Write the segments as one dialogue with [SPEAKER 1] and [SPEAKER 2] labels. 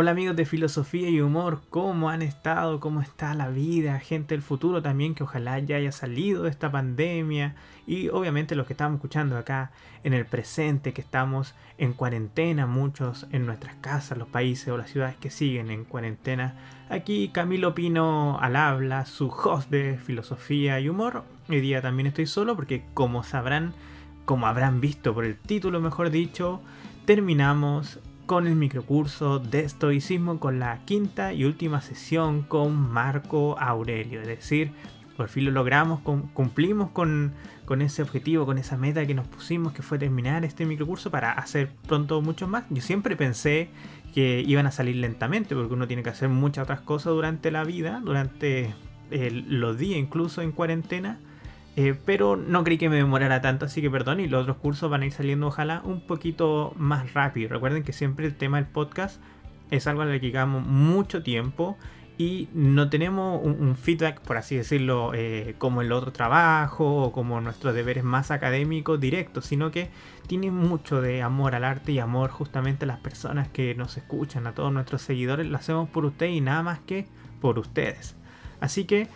[SPEAKER 1] Hola amigos de Filosofía y Humor, ¿cómo han estado? ¿Cómo está la vida? Gente del futuro también que ojalá ya haya salido de esta pandemia y obviamente los que estamos escuchando acá en el presente, que estamos en cuarentena, muchos en nuestras casas, los países o las ciudades que siguen en cuarentena. Aquí Camilo Pino al habla, su host de Filosofía y Humor. Hoy día también estoy solo porque como sabrán, como habrán visto por el título mejor dicho, terminamos con el microcurso de estoicismo con la quinta y última sesión con Marco Aurelio. Es decir, por fin lo logramos, cumplimos con, con, ese objetivo, con esa meta que nos pusimos, que fue terminar este microcurso para hacer pronto muchos más. Yo siempre pensé que iban a salir lentamente, porque uno tiene que hacer muchas otras cosas durante la vida, durante los días, incluso en cuarentena. Eh, pero no creí que me demorara tanto, así que perdón. Y los otros cursos van a ir saliendo, ojalá, un poquito más rápido. Recuerden que siempre el tema del podcast es algo al que llegamos mucho tiempo y no tenemos un, feedback, por así decirlo, eh, como el otro trabajo o como nuestros deberes más académicos directos, sino que tiene mucho de amor al arte y amor justamente a las personas que nos escuchan, a todos nuestros seguidores. Lo hacemos por ustedes y nada más que por ustedes. Así que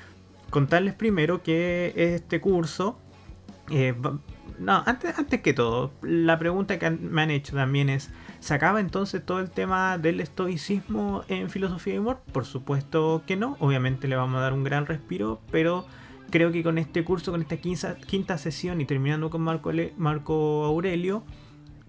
[SPEAKER 1] contarles primero que este curso... Eh, no, antes, antes que todo, la pregunta que me han hecho también es, ¿se acaba entonces todo el tema del estoicismo en filosofía y humor? Por supuesto que no, obviamente le vamos a dar un gran respiro, pero creo que con este curso, con esta quinta, quinta sesión y terminando con Marco, Marco Aurelio,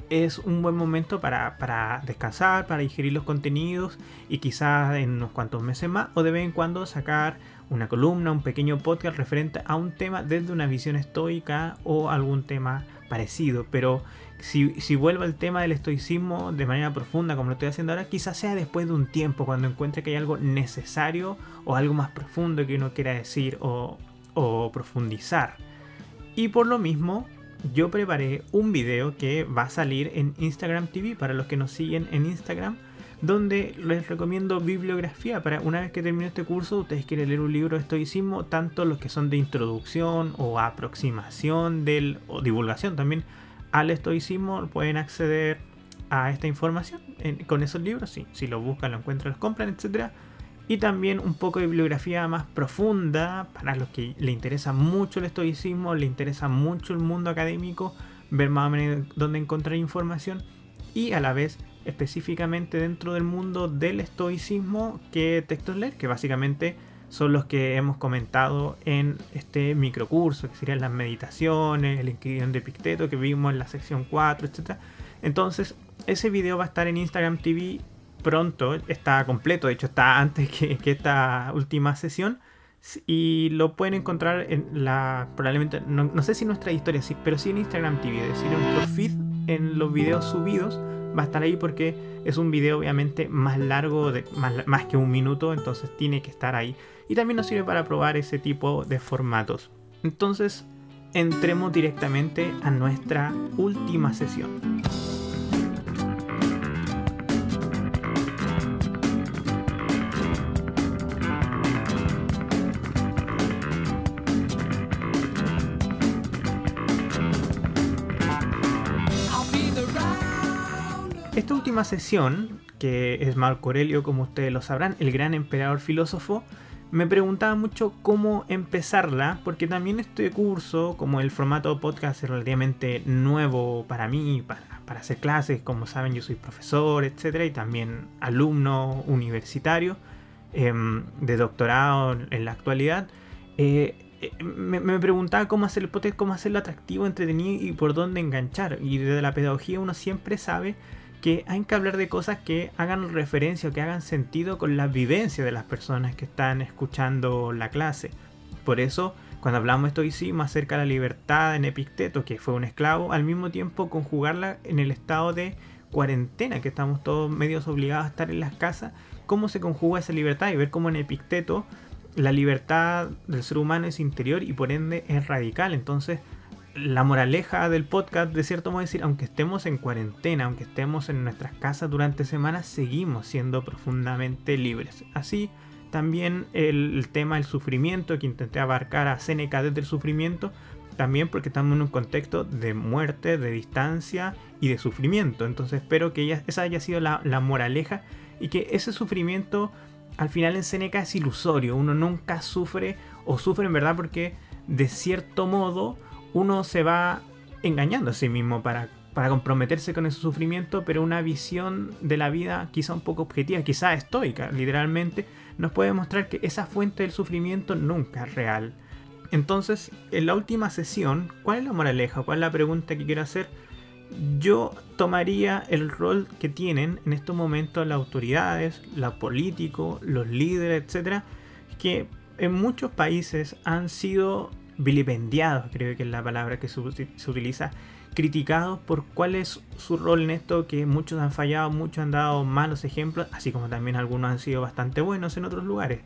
[SPEAKER 1] es un buen momento para, para, descansar, para digerir los contenidos y quizás en unos cuantos meses más o de vez en cuando sacar una columna, un pequeño podcast referente a un tema desde una visión estoica o algún tema parecido. Pero si, si vuelvo al tema del estoicismo de manera profunda, como lo estoy haciendo ahora, quizás sea después de un tiempo, cuando encuentre que hay algo necesario o algo más profundo que uno quiera decir o, o profundizar. Y por lo mismo, yo preparé un video que va a salir en Instagram TV para los que nos siguen en Instagram donde les recomiendo bibliografía para una vez que termine este curso, ustedes quieren leer un libro de estoicismo, tanto los que son de introducción o aproximación del, o divulgación también al estoicismo, pueden acceder a esta información con esos libros, sí, si lo buscan, lo encuentran, los compran, etc. Y también un poco de bibliografía más profunda para los que le interesa mucho el estoicismo, le interesa mucho el mundo académico, ver más o menos dónde encontrar información y a la vez específicamente dentro del mundo del estoicismo que textos leer, que básicamente son los que hemos comentado en este microcurso, que serían las meditaciones, el inscripción de Picteto que vimos en la sección 4, etc. Entonces, ese video va a estar en Instagram TV pronto, está completo, de hecho está antes que, esta última sesión. Y lo pueden encontrar en la. Probablemente. No, sé si nuestra historia, sí, pero sí en Instagram TV, es decir, en nuestro feed, en los videos subidos va a estar ahí porque es un video obviamente más largo, de, más, que un minuto, entonces tiene que estar ahí. Y también nos sirve para probar ese tipo de formatos. Entonces, entremos directamente a nuestra última sesión. Última sesión, que es Marco Aurelio, como ustedes lo sabrán, el gran emperador filósofo, me preguntaba mucho cómo empezarla, porque también este curso, como el formato podcast es relativamente nuevo para mí, para, para hacer clases, como saben yo soy profesor, etcétera, y también alumno universitario em, de doctorado en la actualidad. Eh, eh, me, me, preguntaba cómo hacer el podcast, cómo hacerlo atractivo, entretenido y por dónde enganchar. Y desde la pedagogía uno siempre sabe que hay que hablar de cosas que hagan referencia o que hagan sentido con la vivencia de las personas que están escuchando la clase. Por eso, cuando hablamos de estoicismo acerca de la libertad en Epicteto, que fue un esclavo, al mismo tiempo conjugarla en el estado de cuarentena, que estamos todos medios obligados a estar en las casas, cómo se conjuga esa libertad y ver cómo en Epicteto la libertad del ser humano es interior y por ende es radical. Entonces, la moraleja del podcast, de cierto modo, decir, aunque estemos en cuarentena, aunque estemos en nuestras casas durante semanas, seguimos siendo profundamente libres. Así también el, tema del sufrimiento, que intenté abarcar a Seneca desde el sufrimiento, también porque estamos en un contexto de muerte, de distancia y de sufrimiento. Entonces espero que esa haya sido la, la moraleja y que ese sufrimiento al final en Seneca es ilusorio, uno nunca sufre o sufre en verdad porque de cierto modo uno se va engañando a sí mismo para, comprometerse con ese sufrimiento, pero una visión de la vida quizá un poco objetiva, quizá estoica, literalmente, nos puede mostrar que esa fuente del sufrimiento nunca es real. Entonces, en la última sesión, ¿cuál es la moraleja? ¿Cuál es la pregunta que quiero hacer? Yo tomaría el rol que tienen en estos momentos las autoridades, los políticos, los líderes, etcétera, que en muchos países han sido vilipendiados, creo que es la palabra que se, utiliza, criticados por cuál es su rol en esto, que muchos han fallado, muchos han dado malos ejemplos, así como también algunos han sido bastante buenos en otros lugares.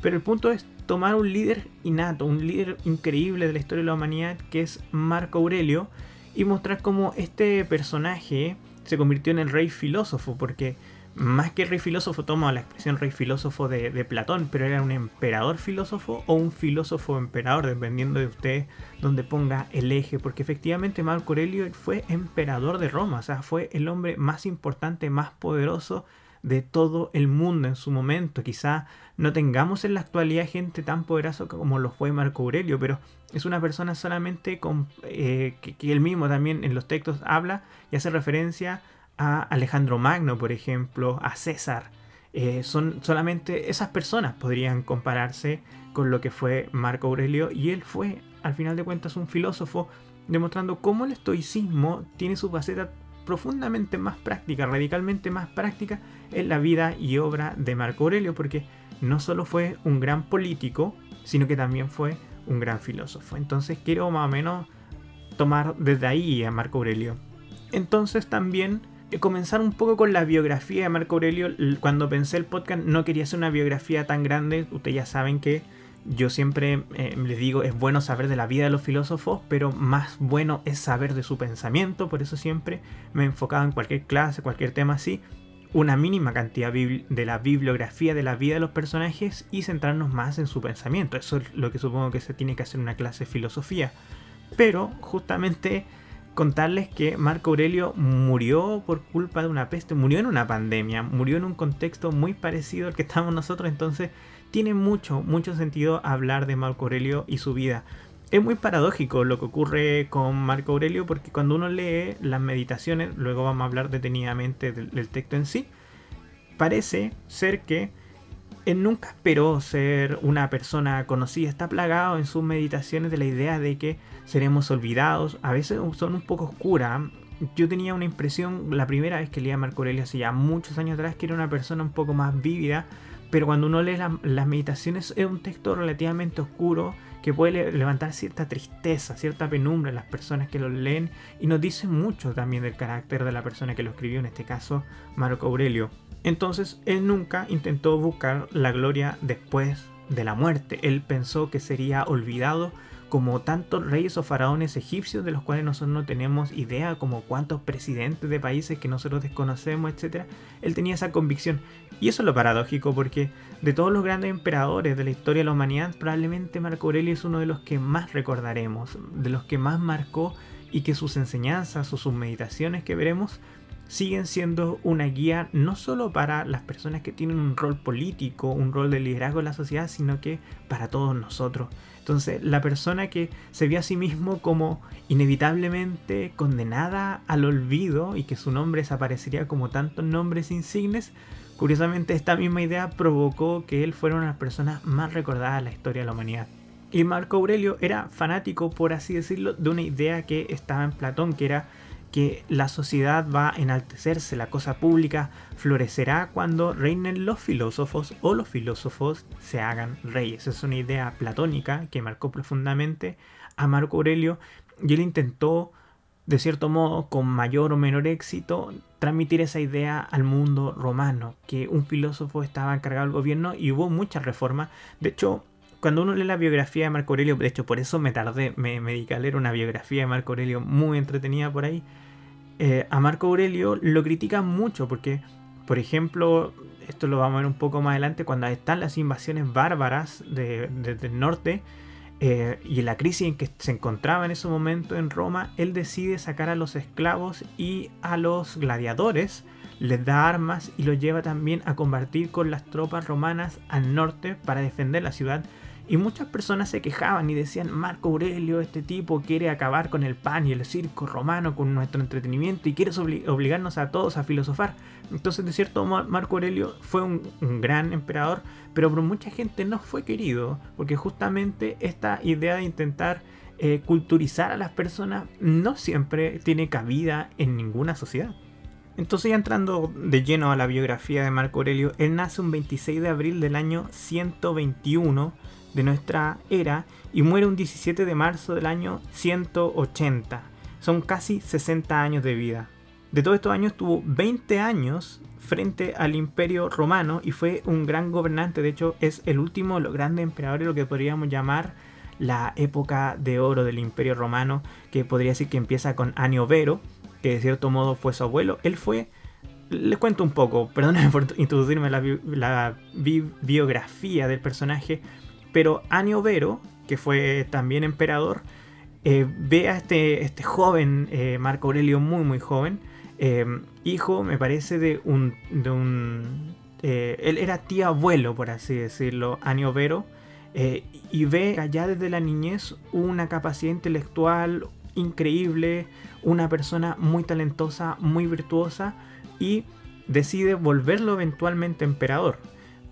[SPEAKER 1] Pero el punto es tomar un líder innato, un líder increíble de la historia de la humanidad, que es Marco Aurelio, y mostrar cómo este personaje se convirtió en el rey filósofo, porque más que rey filósofo, tomo la expresión rey filósofo de, Platón, pero era un emperador filósofo o un filósofo emperador, dependiendo de usted donde ponga el eje, porque efectivamente Marco Aurelio fue emperador de Roma, o sea, fue el hombre más importante, más poderoso de todo el mundo en su momento. Quizá no tengamos en la actualidad gente tan poderosa como lo fue Marco Aurelio, pero es una persona solamente eh, que, que él mismo también en los textos habla y hace referencia a Alejandro Magno, por ejemplo, a César. Eh, son solamente esas personas podrían compararse con lo que fue Marco Aurelio y él fue, al final de cuentas, un filósofo demostrando cómo el estoicismo tiene su faceta profundamente más práctica, radicalmente más práctica en la vida y obra de Marco Aurelio, porque no solo fue un gran político, sino que también fue un gran filósofo. Entonces quiero más o menos tomar desde ahí a Marco Aurelio. Entonces también comenzar un poco con la biografía de Marco Aurelio. Cuando pensé el podcast no quería hacer una biografía tan grande. Ustedes ya saben que yo siempre eh, les digo, es bueno saber de la vida de los filósofos, pero más bueno es saber de su pensamiento. Por eso siempre me he enfocado en cualquier clase, cualquier tema así, una mínima cantidad de la bibliografía de la vida de los personajes y centrarnos más en su pensamiento. Eso es lo que supongo que se tiene que hacer en una clase de filosofía. Pero justamente contarles que Marco Aurelio murió por culpa de una peste, murió en una pandemia, murió en un contexto muy parecido al que estamos nosotros, entonces tiene mucho, mucho sentido hablar de Marco Aurelio y su vida. Es muy paradójico lo que ocurre con Marco Aurelio porque cuando uno lee las meditaciones, luego vamos a hablar detenidamente del, texto en sí, parece ser que él nunca esperó ser una persona conocida, está plagado en sus meditaciones de la idea de que seremos olvidados, a veces son un poco oscuras. Yo tenía una impresión la primera vez que leía a Marco Aurelio hace ya muchos años atrás que era una persona un poco más vívida, pero cuando uno lee las meditaciones es un texto relativamente oscuro que puede levantar cierta tristeza, cierta penumbra en las personas que lo leen y nos dice mucho también del carácter de la persona que lo escribió, en este caso Marco Aurelio. Entonces él nunca intentó buscar la gloria después de la muerte, él pensó que sería olvidado como tantos reyes o faraones egipcios de los cuales nosotros no tenemos idea, como cuántos presidentes de países que nosotros desconocemos, etc. Él tenía esa convicción. Y eso es lo paradójico, porque de todos los grandes emperadores de la historia de la humanidad, probablemente Marco Aurelio es uno de los que más recordaremos, de los que más marcó y que sus enseñanzas o sus meditaciones que veremos siguen siendo una guía no solo para las personas que tienen un rol político, un rol de liderazgo en la sociedad, sino que para todos nosotros. Entonces, la persona que se vio a sí mismo como inevitablemente condenada al olvido y que su nombre desaparecería como tantos nombres insignes, curiosamente esta misma idea provocó que él fuera una de las personas más recordadas en la historia de la humanidad. Y Marco Aurelio era fanático, por así decirlo, de una idea que estaba en Platón, que era que la sociedad va a enaltecerse, la cosa pública florecerá cuando reinen los filósofos o los filósofos se hagan reyes. Es una idea platónica que marcó profundamente a Marco Aurelio y él intentó, de cierto modo, con mayor o menor éxito, transmitir esa idea al mundo romano, que un filósofo estaba encargado del gobierno y hubo muchas reformas. De hecho, cuando uno lee la biografía de Marco Aurelio, de hecho por eso me tardé, me, me dediqué a leer una biografía de Marco Aurelio muy entretenida por ahí, eh, a Marco Aurelio lo critican mucho porque, por ejemplo, esto lo vamos a ver un poco más adelante, cuando están las invasiones bárbaras del norte, eh, y la crisis en que se encontraba en ese momento en Roma, él decide sacar a los esclavos y a los gladiadores, les da armas y los lleva también a combatir con las tropas romanas al norte para defender la ciudad y muchas personas se quejaban y decían, Marco Aurelio, este tipo quiere acabar con el pan y el circo romano, con nuestro entretenimiento y quiere obligarnos a todos a filosofar. Entonces, de cierto Marco Aurelio fue un, gran emperador, pero por mucha gente no fue querido, porque justamente esta idea de intentar eh, culturizar a las personas no siempre tiene cabida en ninguna sociedad. Entonces ya entrando de lleno a la biografía de Marco Aurelio, él nace un 26 de abril del año 121 de nuestra era y muere un 17 de marzo del año 180. Son casi 60 años de vida. De todos estos años tuvo 20 años frente al imperio romano y fue un gran gobernante. De hecho es el último de los grandes emperadores, lo que podríamos llamar la época de oro del imperio romano, que podría decir que empieza con Anio Vero, que de cierto modo fue su abuelo. Él fue les cuento un poco, perdónenme por introducirme la, la biografía del personaje. Pero Anio Vero, que fue también emperador, eh, ve a este, este joven eh, Marco Aurelio muy muy joven, eh, hijo me parece de un... De un él era tío abuelo, por así decirlo, Anio Vero, y ve allá desde la niñez una capacidad intelectual increíble, una persona muy talentosa, muy virtuosa, y decide volverlo eventualmente emperador.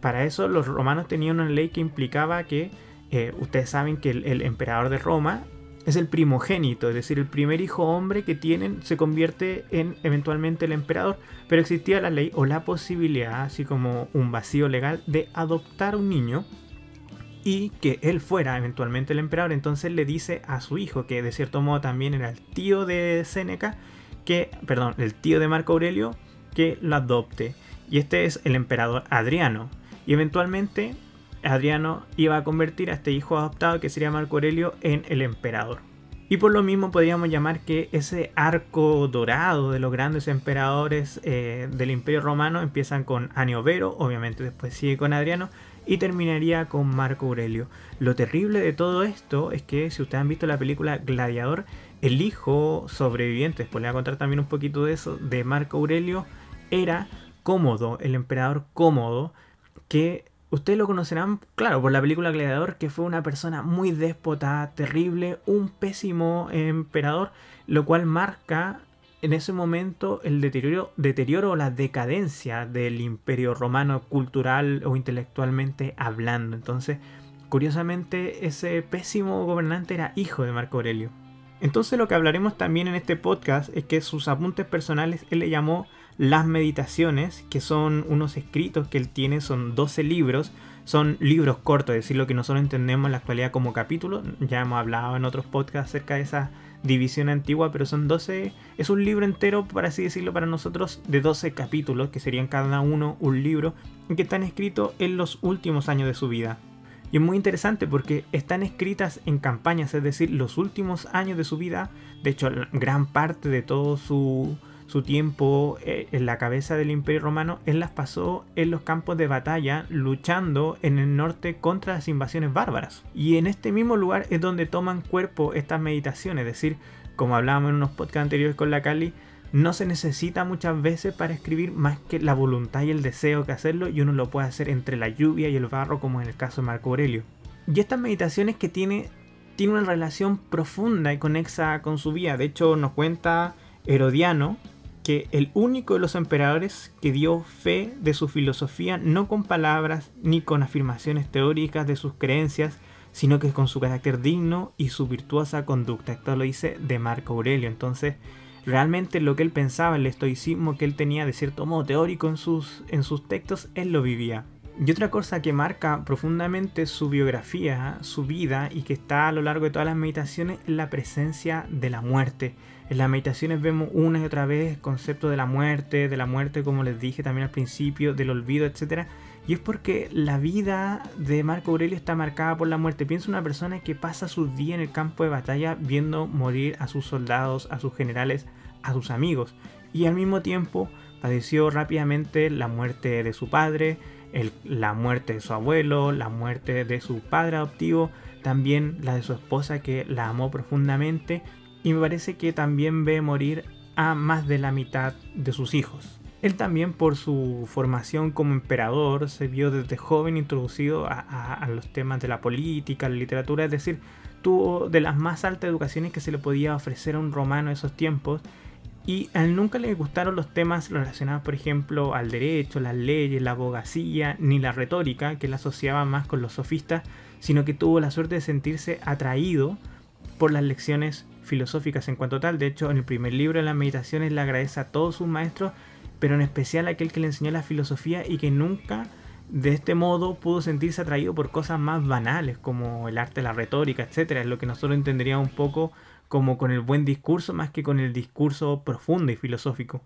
[SPEAKER 1] Para eso los romanos tenían una ley que implicaba que eh, ustedes saben que el, emperador de Roma es el primogénito, es decir, el primer hijo hombre que tienen se convierte en eventualmente el emperador, pero existía la ley o la posibilidad, así como un vacío legal, de adoptar un niño y que él fuera eventualmente el emperador. Entonces le dice a su hijo, que de cierto modo también era el tío de Séneca, que, perdón, el tío de Marco Aurelio, que lo adopte. Y este es el emperador Adriano. Y eventualmente Adriano iba a convertir a este hijo adoptado que sería Marco Aurelio en el emperador. Y por lo mismo podríamos llamar que ese arco dorado de los grandes emperadores eh, del Imperio Romano empiezan con Aniovero, obviamente después sigue con Adriano y terminaría con Marco Aurelio. Lo terrible de todo esto es que si ustedes han visto la película Gladiador, el hijo sobreviviente, después le voy a contar también un poquito de eso, de Marco Aurelio, era Cómodo, el emperador Cómodo, que ustedes lo conocerán, claro, por la película Gladiador, que fue una persona muy déspota, terrible, un pésimo emperador, lo cual marca en ese momento el deterioro, deterioro o la decadencia del imperio romano cultural o intelectualmente hablando. Entonces, curiosamente, ese pésimo gobernante era hijo de Marco Aurelio. Entonces lo que hablaremos también en este podcast es que sus apuntes personales él le llamó las meditaciones, que son unos escritos que él tiene, son 12 libros, son libros cortos, es decir, lo que nosotros entendemos en la actualidad como capítulos, ya hemos hablado en otros podcasts acerca de esa división antigua, pero son 12, es un libro entero, por así decirlo, para nosotros, de 12 capítulos, que serían cada uno un libro, que están escritos en los últimos años de su vida. Y es muy interesante porque están escritas en campañas, es decir, los últimos años de su vida, de hecho, gran parte de todo su, su tiempo eh, en la cabeza del Imperio Romano, él las pasó en los campos de batalla luchando en el norte contra las invasiones bárbaras. Y en este mismo lugar es donde toman cuerpo estas meditaciones, es decir, como hablábamos en unos podcasts anteriores con la Cali, no se necesita muchas veces para escribir más que la voluntad y el deseo que hacerlo y uno lo puede hacer entre la lluvia y el barro como en el caso de Marco Aurelio. Y estas meditaciones que tiene, tiene una relación profunda y conexa con su vida, de hecho nos cuenta Herodiano que el único de los emperadores que dio fe de su filosofía no con palabras ni con afirmaciones teóricas de sus creencias, sino que con su carácter digno y su virtuosa conducta. Esto lo dice de Marco Aurelio. Entonces, realmente lo que él pensaba, el estoicismo que él tenía de cierto modo teórico en sus, en sus textos, él lo vivía. Y otra cosa que marca profundamente su biografía, su vida y que está a lo largo de todas las meditaciones es la presencia de la muerte. En las meditaciones vemos una y otra vez el concepto de la muerte, de la muerte como les dije también al principio, del olvido, etc. Y es porque la vida de Marco Aurelio está marcada por la muerte. Piensa una persona que pasa sus días en el campo de batalla viendo morir a sus soldados, a sus generales, a sus amigos. Y al mismo tiempo padeció rápidamente la muerte de su padre, la muerte de su abuelo, la muerte de su padre adoptivo, también la de su esposa que la amó profundamente y me parece que también ve morir a más de la mitad de sus hijos. Él también por su formación como emperador se vio desde joven introducido a, los temas de la política, la literatura, es decir, tuvo de las más altas educaciones que se le podía ofrecer a un romano en esos tiempos y a él nunca le gustaron los temas relacionados, por ejemplo, al derecho, las leyes, la abogacía, ni la retórica, que él asociaba más con los sofistas, sino que tuvo la suerte de sentirse atraído por las lecciones filosóficas en cuanto tal. De hecho, en el primer libro de las meditaciones le agradece a todos sus maestros, pero en especial a aquel que le enseñó la filosofía y que nunca de este modo pudo sentirse atraído por cosas más banales como el arte, la retórica, etc. Es lo que nosotros entenderíamos un poco como con el buen discurso más que con el discurso profundo y filosófico.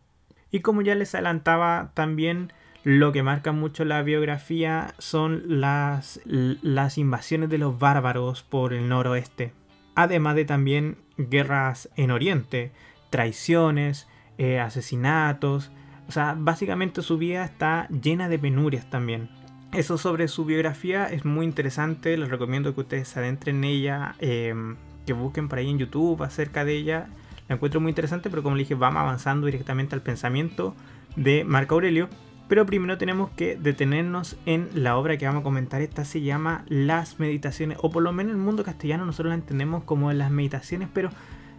[SPEAKER 1] Y como ya les adelantaba también, lo que marca mucho la biografía son las, las invasiones de los bárbaros por el noroeste. Además de también guerras en Oriente, traiciones, eh, asesinatos. O sea, básicamente su vida está llena de penurias también. Eso sobre su biografía es muy interesante, les recomiendo que ustedes se adentren en ella. Em, que busquen por ahí en YouTube acerca de ella. La encuentro muy interesante, pero como le dije, vamos avanzando directamente al pensamiento de Marco Aurelio. Pero primero tenemos que detenernos en la obra que vamos a comentar. Esta se llama Las Meditaciones, o por lo menos en el mundo castellano nosotros la entendemos como las meditaciones, pero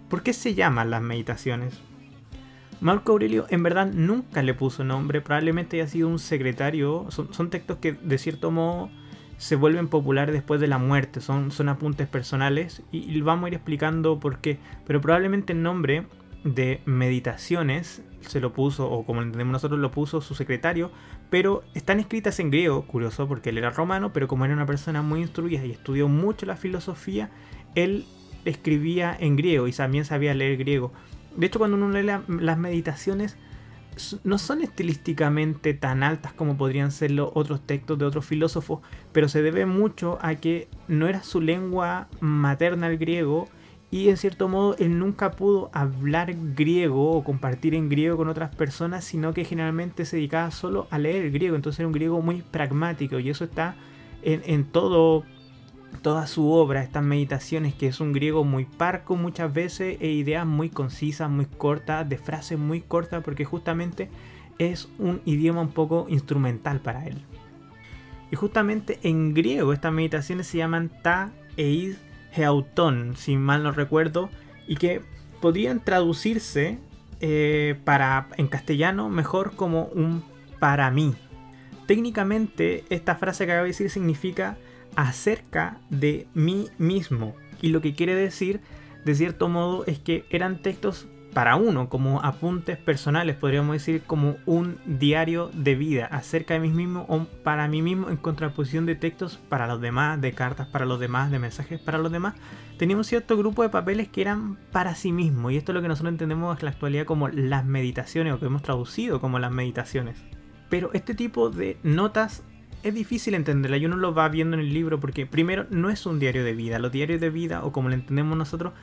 [SPEAKER 1] ¿por qué se llaman las meditaciones? Marco Aurelio en verdad nunca le puso nombre, probablemente haya sido un secretario, son, textos que de cierto modo se vuelven populares después de la muerte, son apuntes personales y, vamos a ir explicando por qué. Pero probablemente el nombre de meditaciones se lo puso, o como entendemos nosotros, lo puso su secretario, pero están escritas en griego, curioso porque él era romano, pero como era una persona muy instruida y estudió mucho la filosofía, él escribía en griego y también sabía leer griego. De hecho, cuando uno lee las meditaciones, no son estilísticamente tan altas como podrían ser los otros textos de otros filósofos, pero se debe mucho a que no era su lengua materna el griego y en cierto modo él nunca pudo hablar griego o compartir en griego con otras personas, sino que generalmente se dedicaba solo a leer el griego, entonces era un griego muy pragmático y eso está en, en todo toda su obra, estas meditaciones, que es un griego muy parco muchas veces e ideas muy concisas, muy cortas, de frases muy cortas, porque justamente es un idioma un poco instrumental para él. Y justamente en griego estas meditaciones se llaman ta eid heauton, si mal no recuerdo, y que podrían traducirse eh, para, en castellano mejor como un para mí. Técnicamente esta frase que acabo de decir significa acerca de mí mismo. Y lo que quiere decir, de cierto modo, es que eran textos para uno, como apuntes personales, podríamos decir como un diario de vida acerca de mí mismo o para mí mismo en contraposición de textos para los demás, de cartas para los demás, de mensajes para los demás. Teníamos cierto grupo de papeles que eran para sí mismo y esto es lo que nosotros entendemos en la actualidad como las meditaciones o que hemos traducido como las meditaciones. Pero este tipo de notas es difícil entenderla y uno lo va viendo en el libro porque primero no es un diario de vida. Los diarios de vida o como lo entendemos nosotros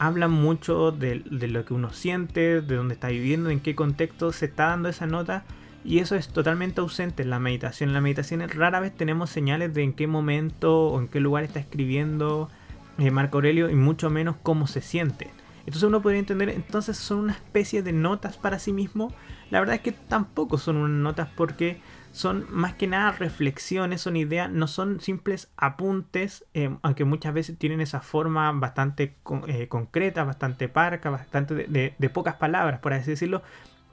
[SPEAKER 1] hablan mucho de, lo que uno siente, de dónde está viviendo, en qué contexto se está dando esa nota y eso es totalmente ausente en la meditación. En la meditación rara vez tenemos señales de en qué momento o en qué lugar está escribiendo eh, Marco Aurelio y mucho menos cómo se siente. Entonces uno podría entender, entonces son una especie de notas para sí mismo. La verdad es que tampoco son unas notas porque son más que nada reflexiones, son ideas, no son simples apuntes, eh, aunque muchas veces tienen esa forma bastante eh, concreta, bastante parca, bastante de, pocas palabras, por así decirlo,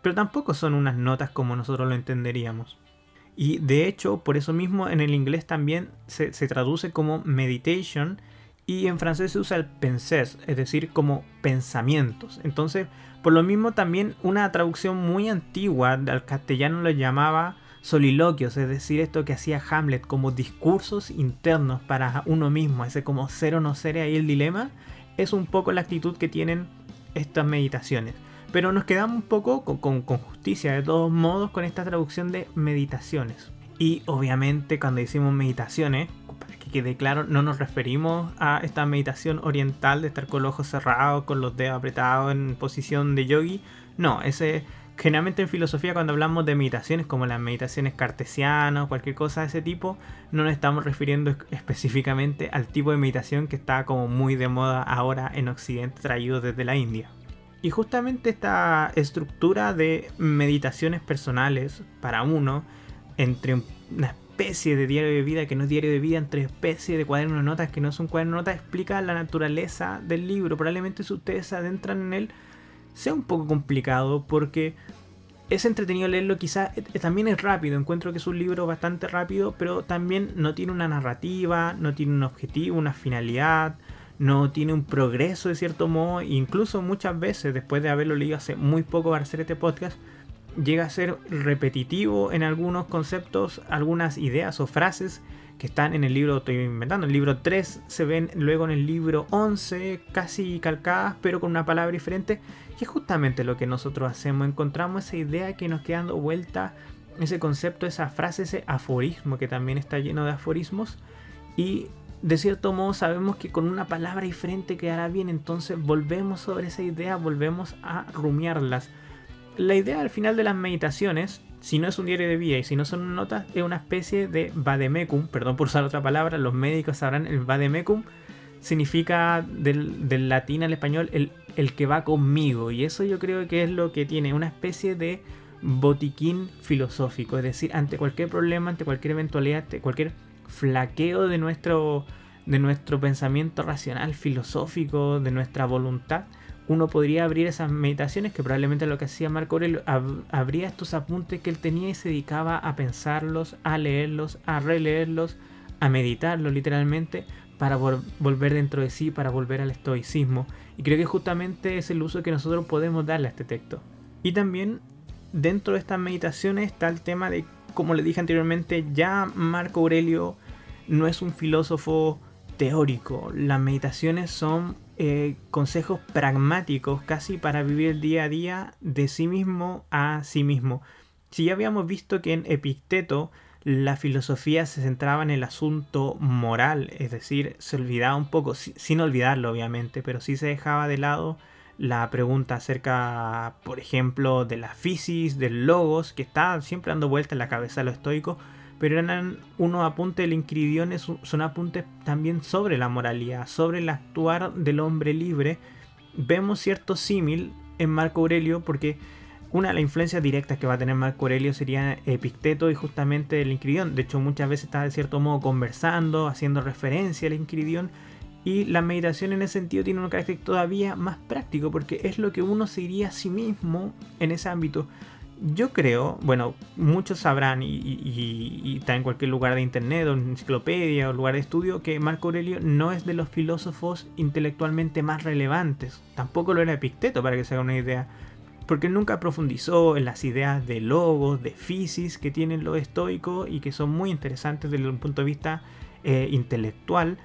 [SPEAKER 1] pero tampoco son unas notas como nosotros lo entenderíamos. Y de hecho, por eso mismo en el inglés también se, traduce como meditation y en francés se usa el pensées, es decir, como pensamientos. Entonces, por lo mismo también una traducción muy antigua al castellano lo llamaba soliloquios, es decir, esto que hacía Hamlet como discursos internos para uno mismo, ese como ser o no ser ahí el dilema, es un poco la actitud que tienen estas meditaciones. Pero nos quedamos un poco con, justicia, de todos modos, con esta traducción de meditaciones. Y obviamente cuando decimos meditaciones, para que quede claro, no nos referimos a esta meditación oriental de estar con los ojos cerrados, con los dedos apretados en posición de yogi. No, ese generalmente en filosofía cuando hablamos de meditaciones como las meditaciones cartesianas o cualquier cosa de ese tipo, no nos estamos refiriendo específicamente al tipo de meditación que está como muy de moda ahora en Occidente traído desde la India. Y justamente esta estructura de meditaciones personales para uno, entre una especie de diario de vida que no es diario de vida, entre especie de cuaderno de notas que no es un cuaderno de notas, explica la naturaleza del libro. Probablemente si ustedes se adentran en él, sea un poco complicado porque es entretenido leerlo, quizás eh, también es rápido, encuentro que es un libro bastante rápido, pero también no tiene una narrativa, no tiene un objetivo, una finalidad, no tiene un progreso de cierto modo, incluso muchas veces después de haberlo leído hace muy poco para hacer este podcast, llega a ser repetitivo en algunos conceptos, algunas ideas o frases que están en el libro, estoy inventando, el libro 3 se ven luego en el libro 11, casi calcadas, pero con una palabra diferente, y es justamente lo que nosotros hacemos, encontramos esa idea que nos queda dando vuelta, ese concepto, esa frase, ese aforismo que también está lleno de aforismos, y de cierto modo sabemos que con una palabra diferente quedará bien, entonces volvemos sobre esa idea, volvemos a rumiarlas. La idea al final de las meditaciones si no es un diario de vida y si no son notas, es una especie de vademecum, perdón por usar otra palabra, los médicos sabrán, el vademecum significa del, latín al español el, el que va conmigo. Y eso yo creo que es lo que tiene, una especie de botiquín filosófico, es decir, ante cualquier problema, ante cualquier eventualidad, ante cualquier flaqueo de nuestro, de nuestro pensamiento racional, filosófico, de nuestra voluntad, uno podría abrir esas meditaciones, que probablemente lo que hacía Marco Aurelio, abría estos apuntes que él tenía y se dedicaba a pensarlos, a leerlos, a releerlos, a meditarlos literalmente, para volver dentro de sí, para volver al estoicismo. Y creo que justamente es el uso que nosotros podemos darle a este texto. Y también dentro de estas meditaciones está el tema de, como le dije anteriormente, ya Marco Aurelio no es un filósofo teórico. Las meditaciones son eh, consejos pragmáticos casi para vivir el día a día de sí mismo a sí mismo. Si ya habíamos visto que en Epicteto la filosofía se centraba en el asunto moral, es decir, se olvidaba un poco, sin olvidarlo obviamente, pero sí se dejaba de lado la pregunta acerca, por ejemplo, de la fisis, del logos, que está siempre dando vuelta en la cabeza de lo estoico, pero eran unos apuntes del Incridión, son apuntes también sobre la moralidad, sobre el actuar del hombre libre. Vemos cierto símil en Marco Aurelio porque una de las influencias directas que va a tener Marco Aurelio sería Epicteto y justamente el Incridión. De hecho, muchas veces está de cierto modo conversando, haciendo referencia al Incridión. Y la meditación en ese sentido tiene un carácter todavía más práctico porque es lo que uno seguiría a sí mismo en ese ámbito yo creo, bueno, muchos sabrán y, está en cualquier lugar de internet o enciclopedia o lugar de estudio que Marco Aurelio no es de los filósofos intelectualmente más relevantes. Tampoco lo era Epicteto, para que se haga una idea. Porque nunca profundizó en las ideas de logos, de fisis que tienen los estoicos y que son muy interesantes desde un punto de vista eh, intelectual.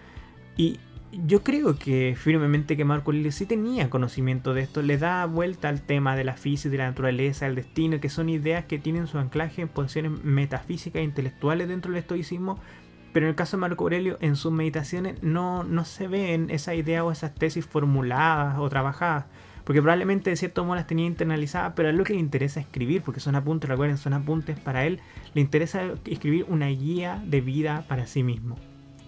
[SPEAKER 1] Y yo creo que firmemente que Marco Aurelio sí tenía conocimiento de esto, le da vuelta al tema de la física, de la naturaleza, el destino, que son ideas que tienen su anclaje en posiciones metafísicas e intelectuales dentro del estoicismo, pero en el caso de Marco Aurelio, en sus meditaciones no, no se ven esa idea o esas tesis formuladas o trabajadas, porque probablemente de cierto modo las tenía internalizadas, pero es lo que le interesa escribir, porque son apuntes, recuerden, son apuntes para él, le interesa escribir una guía de vida para sí mismo.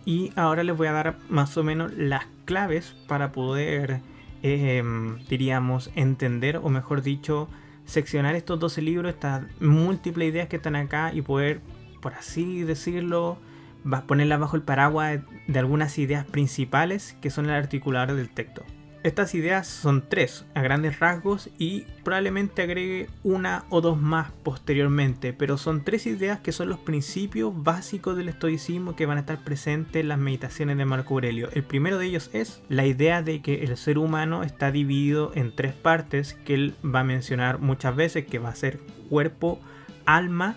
[SPEAKER 1] Y ahora les voy a dar más o menos las claves para poder, em, diríamos, entender o mejor dicho, seccionar estos 12 libros, estas múltiples ideas que están acá y poder, por así decirlo, ponerlas bajo el paraguas de algunas ideas principales que son el articular del texto. Estas ideas son tres a grandes rasgos y probablemente agregue una o dos más posteriormente, pero son tres ideas que son los principios básicos del estoicismo que van a estar presentes en las meditaciones de Marco Aurelio. El primero de ellos es la idea de que el ser humano está dividido en tres partes que él va a mencionar muchas veces, que va a ser cuerpo, alma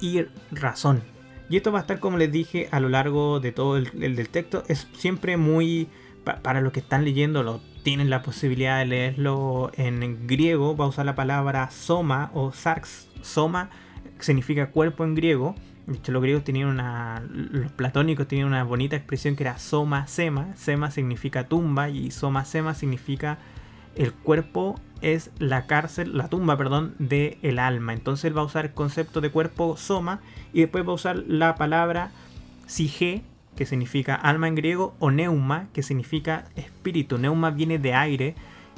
[SPEAKER 1] y razón. Y esto va a estar, como les dije, a lo largo de todo el, del texto. Es siempre muy, para los que están leyendo, tienen la posibilidad de leerlo en griego, va a usar la palabra soma o sarx. Soma significa cuerpo en griego. De hecho, los griegos tenían una. Los platónicos tenían una bonita expresión que era soma sema. Sema significa tumba y soma sema significa el cuerpo es la cárcel, la tumba, perdón, de el alma. Entonces él va a usar el concepto de cuerpo soma y después va a usar la palabra sige, que significa alma en griego, o neuma, que significa espíritu. Neuma viene de aire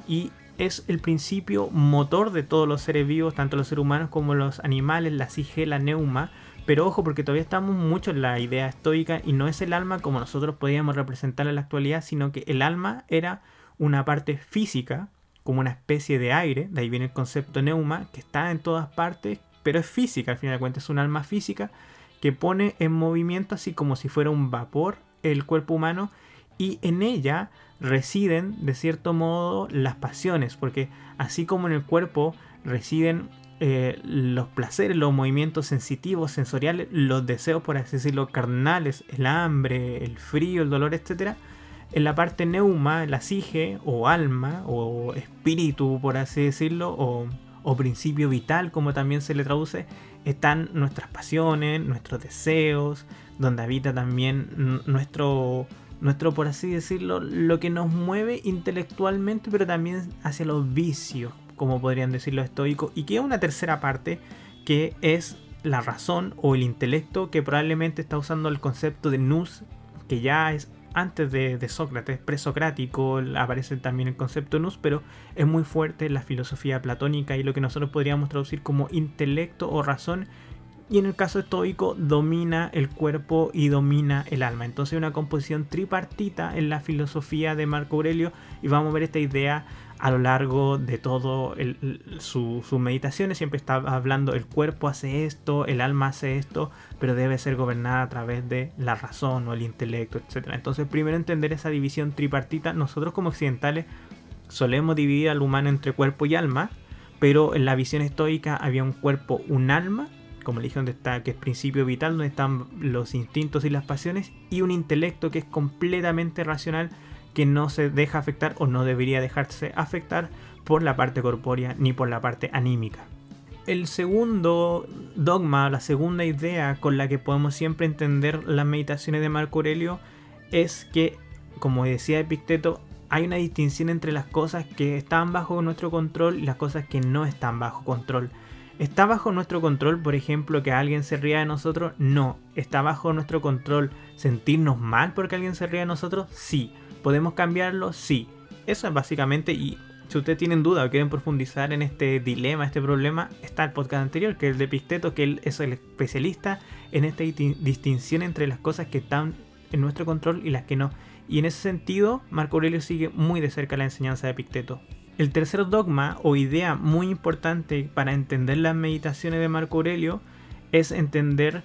[SPEAKER 1] y es el principio motor de todos los seres vivos, tanto los seres humanos como los animales, la sige, la neuma. Pero ojo, porque todavía estamos mucho en la idea estoica y no es el alma como nosotros podíamos representar en la actualidad, sino que el alma era una parte física, como una especie de aire, de ahí viene el concepto neuma, que está en todas partes, pero es física, al final de cuentas es un alma física que pone en movimiento así como si fuera un vapor el cuerpo humano y en ella residen de cierto modo las pasiones, porque así como en el cuerpo residen eh, los placeres, los movimientos sensitivos, sensoriales, los deseos, por así decirlo, carnales, el hambre, el frío, el dolor, etc. En la parte neuma, la sige o alma o espíritu, por así decirlo, o, o principio vital, como también se le traduce, están nuestras pasiones, nuestros deseos, donde habita también nuestro nuestro, por así decirlo, lo que nos mueve intelectualmente, pero también hacia los vicios, como podrían decir los estoicos, y que una tercera parte que es la razón o el intelecto que probablemente está usando el concepto de nous, que ya es antes de, de Sócrates, presocrático, aparece también el concepto nous, pero es muy fuerte la filosofía platónica y lo que nosotros podríamos traducir como intelecto o razón y en el caso estoico domina el cuerpo y domina el alma. Entonces una composición tripartita en la filosofía de Marco Aurelio y vamos a ver esta idea a lo largo de todo sus meditaciones. Siempre está hablando el cuerpo hace esto, el alma hace esto, pero debe ser gobernada a través de la razón o el intelecto, etc. Entonces primero entender esa división tripartita. Nosotros como occidentales solemos dividir al humano entre cuerpo y alma, pero en la visión estoica había un cuerpo, un alma como le donde está, que es principio vital, donde están los instintos y las pasiones, y un intelecto que es completamente racional, que no se deja afectar o no debería dejarse afectar por la parte corpórea ni por la parte anímica. El segundo dogma, la segunda idea con la que podemos siempre entender las meditaciones de Marco Aurelio es que, como decía Epicteto, hay una distinción entre las cosas que están bajo nuestro control y las cosas que no están bajo control. ¿Está bajo nuestro control, por ejemplo, que alguien se ría de nosotros? No. ¿Está bajo nuestro control sentirnos mal porque alguien se ría de nosotros? Sí. ¿Podemos cambiarlo? Sí. Eso es básicamente, y si ustedes tienen duda o quieren profundizar en este dilema, este problema, está el podcast anterior, que es el de Pisteto, que él es el especialista en esta distinción entre las cosas que están en nuestro control y las que no. Y en ese sentido, Marco Aurelio sigue muy de cerca la enseñanza de Picteto. El tercer dogma o idea muy importante para entender las meditaciones de Marco Aurelio es entender,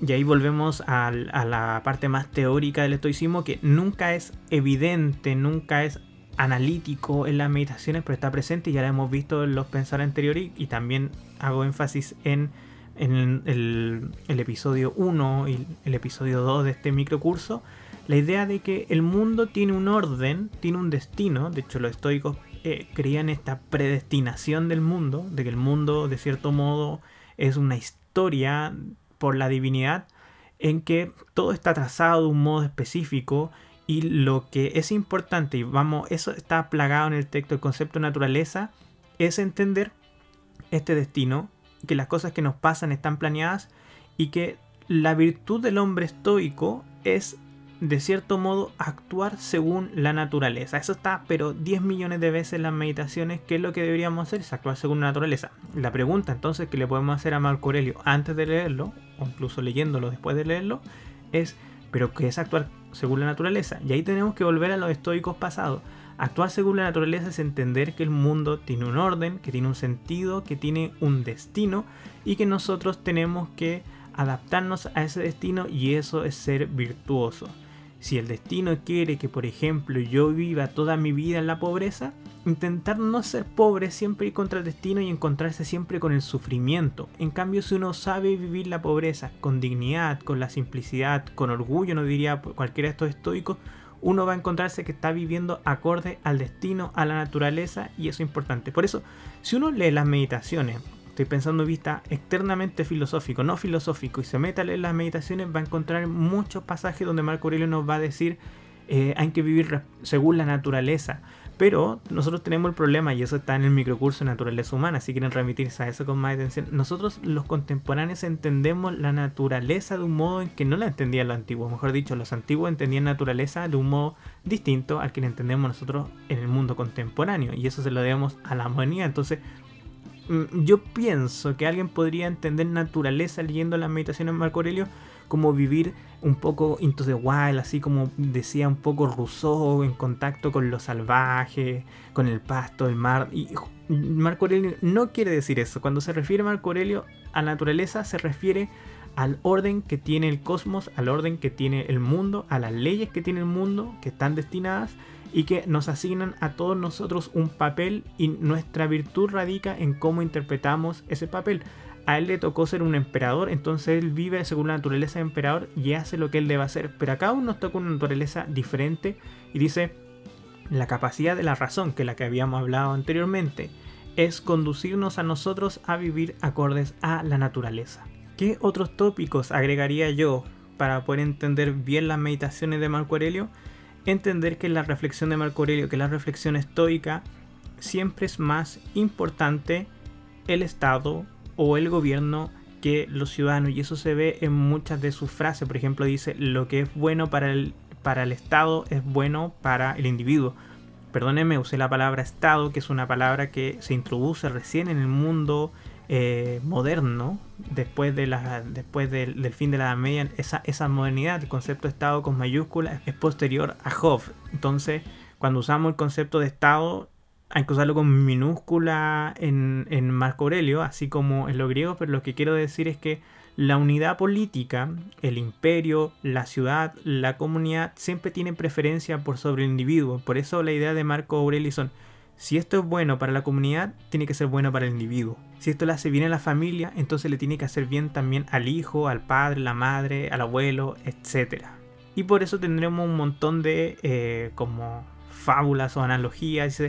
[SPEAKER 1] y ahí volvemos a, la parte más teórica del estoicismo, que nunca es evidente, nunca es analítico en las meditaciones, pero está presente y ya lo hemos visto en los pensar anteriores y también hago énfasis en, el, el, episodio 1 y el episodio 2 de este microcurso, la idea de que el mundo tiene un orden, tiene un destino, de hecho los estoicos eh, creían esta predestinación del mundo, de que el mundo de cierto modo es una historia por la divinidad, en que todo está trazado de un modo específico y lo que es importante, y vamos, eso está plagado en el texto, el concepto de naturaleza, es entender este destino, que las cosas que nos pasan están planeadas y que la virtud del hombre estoico es de cierto modo actuar según la naturaleza. Eso está, pero 10 millones de veces en las meditaciones, ¿qué es lo que deberíamos hacer? Es actuar según la naturaleza. La pregunta entonces que le podemos hacer a Marco Aurelio antes de leerlo, o incluso leyéndolo después de leerlo, es, ¿pero qué es actuar según la naturaleza? Y ahí tenemos que volver a los estoicos pasados. Actuar según la naturaleza es entender que el mundo tiene un orden, que tiene un sentido, que tiene un destino y que nosotros tenemos que adaptarnos a ese destino y eso es ser virtuoso. Si el destino quiere que, por ejemplo, yo viva toda mi vida en la pobreza, intentar no ser pobre siempre ir contra el destino y encontrarse siempre con el sufrimiento. En cambio, si uno sabe vivir la pobreza con dignidad, con la simplicidad, con orgullo, no diría cualquiera de estos estoicos, uno va a encontrarse que está viviendo acorde al destino, a la naturaleza y eso es importante. Por eso, si uno lee las meditaciones estoy pensando en vista externamente filosófico, no filosófico, y se mete a las meditaciones, va a encontrar muchos pasajes donde Marco Aurelio nos va a decir eh, hay que vivir según la naturaleza. Pero nosotros tenemos el problema, y eso está en el microcurso de naturaleza humana, si quieren remitirse a eso con más atención. Nosotros los contemporáneos entendemos la naturaleza de un modo en que no la entendían los antiguos. Mejor dicho, los antiguos entendían naturaleza de un modo distinto al que la entendemos nosotros en el mundo contemporáneo. Y eso se lo debemos a la humanidad. Entonces, yo pienso que alguien podría entender naturaleza leyendo las meditaciones de Marco Aurelio como vivir un poco into the wild, así como decía un poco Rousseau, en contacto con lo salvaje, con el pasto, el mar. Y Marco Aurelio no quiere decir eso. Cuando se refiere Marco Aurelio a naturaleza, se refiere al orden que tiene el cosmos, al orden que tiene el mundo, a las leyes que tiene el mundo, que están destinadas y que nos asignan a todos nosotros un papel y nuestra virtud radica en cómo interpretamos ese papel a él le tocó ser un emperador, entonces él vive según la naturaleza de emperador y hace lo que él debe hacer. Pero acá aún nos toca una naturaleza diferente y dice, la capacidad de la razón, que la que habíamos hablado anteriormente, es conducirnos a nosotros a vivir acordes a la naturaleza. ¿Qué otros tópicos agregaría yo para poder entender bien las meditaciones de Marco Aurelio? Entender que la reflexión de Marco Aurelio, que la reflexión estoica, siempre es más importante el estado o el gobierno que los ciudadanos. Y eso se ve en muchas de sus frases. Por ejemplo, dice, lo que es bueno para el, para el Estado es bueno para el individuo. Perdónenme, usé la palabra Estado, que es una palabra que se introduce recién en el mundo eh, moderno, después, de la, después del, fin de la Edad Media. Esa, esa modernidad, el concepto de Estado con mayúsculas, es posterior a Hobbes. Entonces, cuando usamos el concepto de Estado, hay que usarlo con minúscula en, en Marco Aurelio, así como en los griegos, pero lo que quiero decir es que la unidad política, el imperio, la ciudad, la comunidad, siempre tienen preferencia por sobre el individuo. Por eso la idea de Marco Aurelio son, si esto es bueno para la comunidad, tiene que ser bueno para el individuo. Si esto le hace bien a la familia, entonces le tiene que hacer bien también al hijo, al padre, la madre, al abuelo, etc. Y por eso tendremos un montón de eh, como fábulas o analogías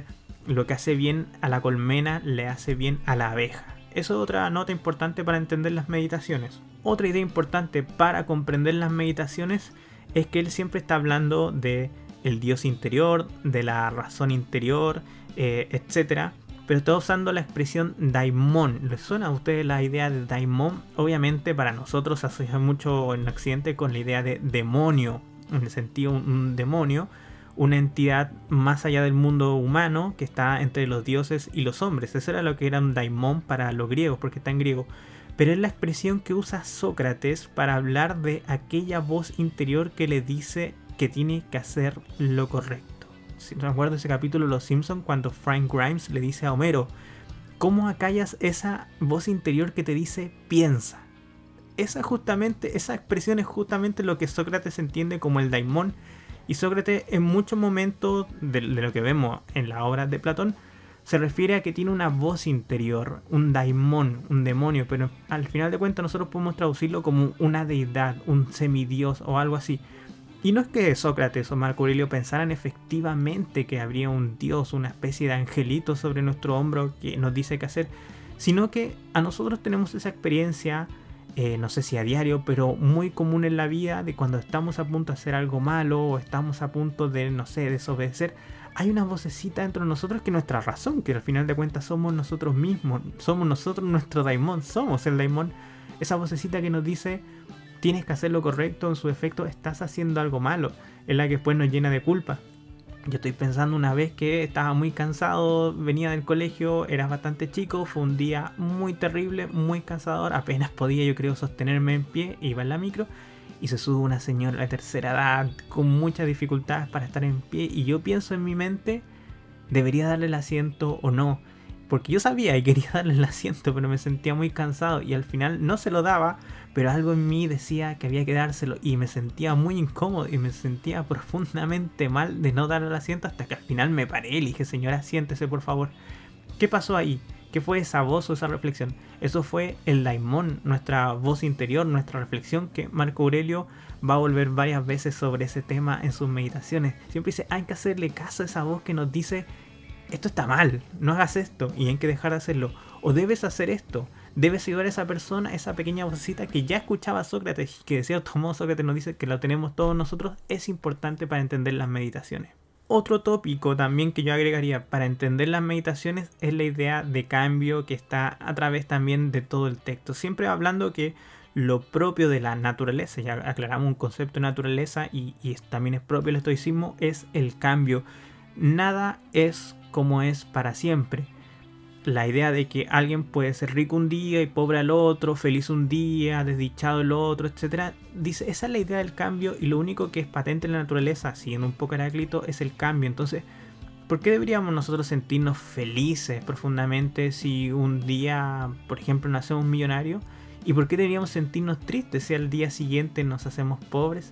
[SPEAKER 1] lo que hace bien a la colmena le hace bien a la abeja. Eso es otra nota importante para entender las meditaciones. Otra idea importante para comprender las meditaciones es que él siempre está hablando de el Dios interior, de la razón interior, eh, etc. Pero está usando la expresión daimon. ¿Les suena a ustedes la idea de daimon? Obviamente para nosotros se asocia mucho en Occidente con la idea de demonio, en el sentido un demonio una entidad más allá del mundo humano que está entre los dioses y los hombres. Eso era lo que era un daimon para los griegos, porque está en griego. Pero es la expresión que usa Sócrates para hablar de aquella voz interior que le dice que tiene que hacer lo correcto. Si recuerdo ese capítulo de Los Simpsons cuando Frank Grimes le dice a Homero, ¿cómo acallas esa voz interior que te dice piensa? Esa justamente, esa expresión es justamente lo que Sócrates entiende como el daimon y Sócrates en muchos momentos de, lo que vemos en la obra de Platón se refiere a que tiene una voz interior, un daimon, un demonio, pero al final de cuentas nosotros podemos traducirlo como una deidad, un semidios o algo así. Y no es que Sócrates o Marco Aurelio pensaran efectivamente que habría un dios, una especie de angelito sobre nuestro hombro que nos dice qué hacer, sino que a nosotros tenemos esa experiencia eh, no sé si a diario, pero muy común en la vida de cuando estamos a punto de hacer algo malo o estamos a punto de, no sé, desobedecer, hay una vocecita dentro de nosotros que es nuestra razón, que al final de cuentas somos nosotros mismos, somos nosotros nuestro daimon, somos el daimon, esa vocecita que nos dice tienes que hacer lo correcto, en su efecto estás haciendo algo malo, es la que después nos llena de culpa. Yo estoy pensando una vez que estaba muy cansado, venía del colegio, era bastante chico, fue un día muy terrible, muy cansador, apenas podía yo creo sostenerme en pie, iba en la micro y se sube una señora de tercera edad con muchas dificultades para estar en pie y yo pienso en mi mente, ¿debería darle el asiento o no? Porque yo sabía y quería darle el asiento, pero me sentía muy cansado y al final no se lo daba pero algo en mí decía que había que dárselo y me sentía muy incómodo y me sentía profundamente mal de no darle el asiento hasta que al final me paré y dije, señora, siéntese por favor. ¿Qué pasó ahí? ¿Qué fue esa voz o esa reflexión? Eso fue el daimon, nuestra voz interior, nuestra reflexión que Marco Aurelio va a volver varias veces sobre ese tema en sus meditaciones. Siempre dice, hay que hacerle caso a esa voz que nos dice, esto está mal, no hagas esto y hay que dejar de hacerlo. O debes hacer esto, debes ayudar a esa persona, esa pequeña vocecita que ya escuchaba Sócrates, que de cierto modo Sócrates nos dice que lo tenemos todos nosotros, es importante para entender las meditaciones. otro tópico también que yo agregaría para entender las meditaciones es la idea de cambio que está a través también de todo el texto. Siempre hablando que lo propio de la naturaleza, ya aclaramos un concepto de naturaleza y, y también es propio el estoicismo, es el cambio. Nada es como es para siempre la idea de que alguien puede ser rico un día y pobre al otro, feliz un día, desdichado el otro, etc. Dice, esa es la idea del cambio y lo único que es patente en la naturaleza, siguiendo un poco Heráclito, es el cambio. Entonces, ¿por qué deberíamos nosotros sentirnos felices profundamente si un día, por ejemplo, nacemos millonario? ¿Y por qué deberíamos sentirnos tristes si al día siguiente nos hacemos pobres?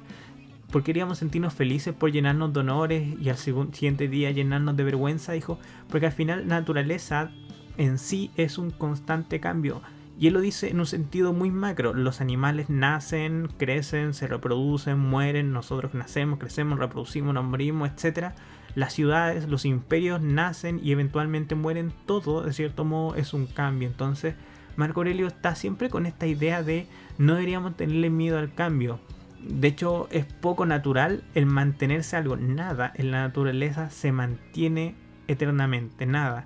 [SPEAKER 1] ¿Por qué deberíamos sentirnos felices por llenarnos de honores y al siguiente día llenarnos de vergüenza, dijo? Porque al final naturaleza en sí es un constante cambio. Y él lo dice en un sentido muy macro. Los animales nacen, crecen, se reproducen, mueren, nosotros nacemos, crecemos, reproducimos, nos morimos, etc. Las ciudades, los imperios nacen y eventualmente mueren. Todo, de cierto modo, es un cambio. Entonces, Marco Aurelio está siempre con esta idea de no deberíamos tenerle miedo al cambio. De hecho, es poco natural el mantenerse algo. Nada en la naturaleza se mantiene eternamente, nada.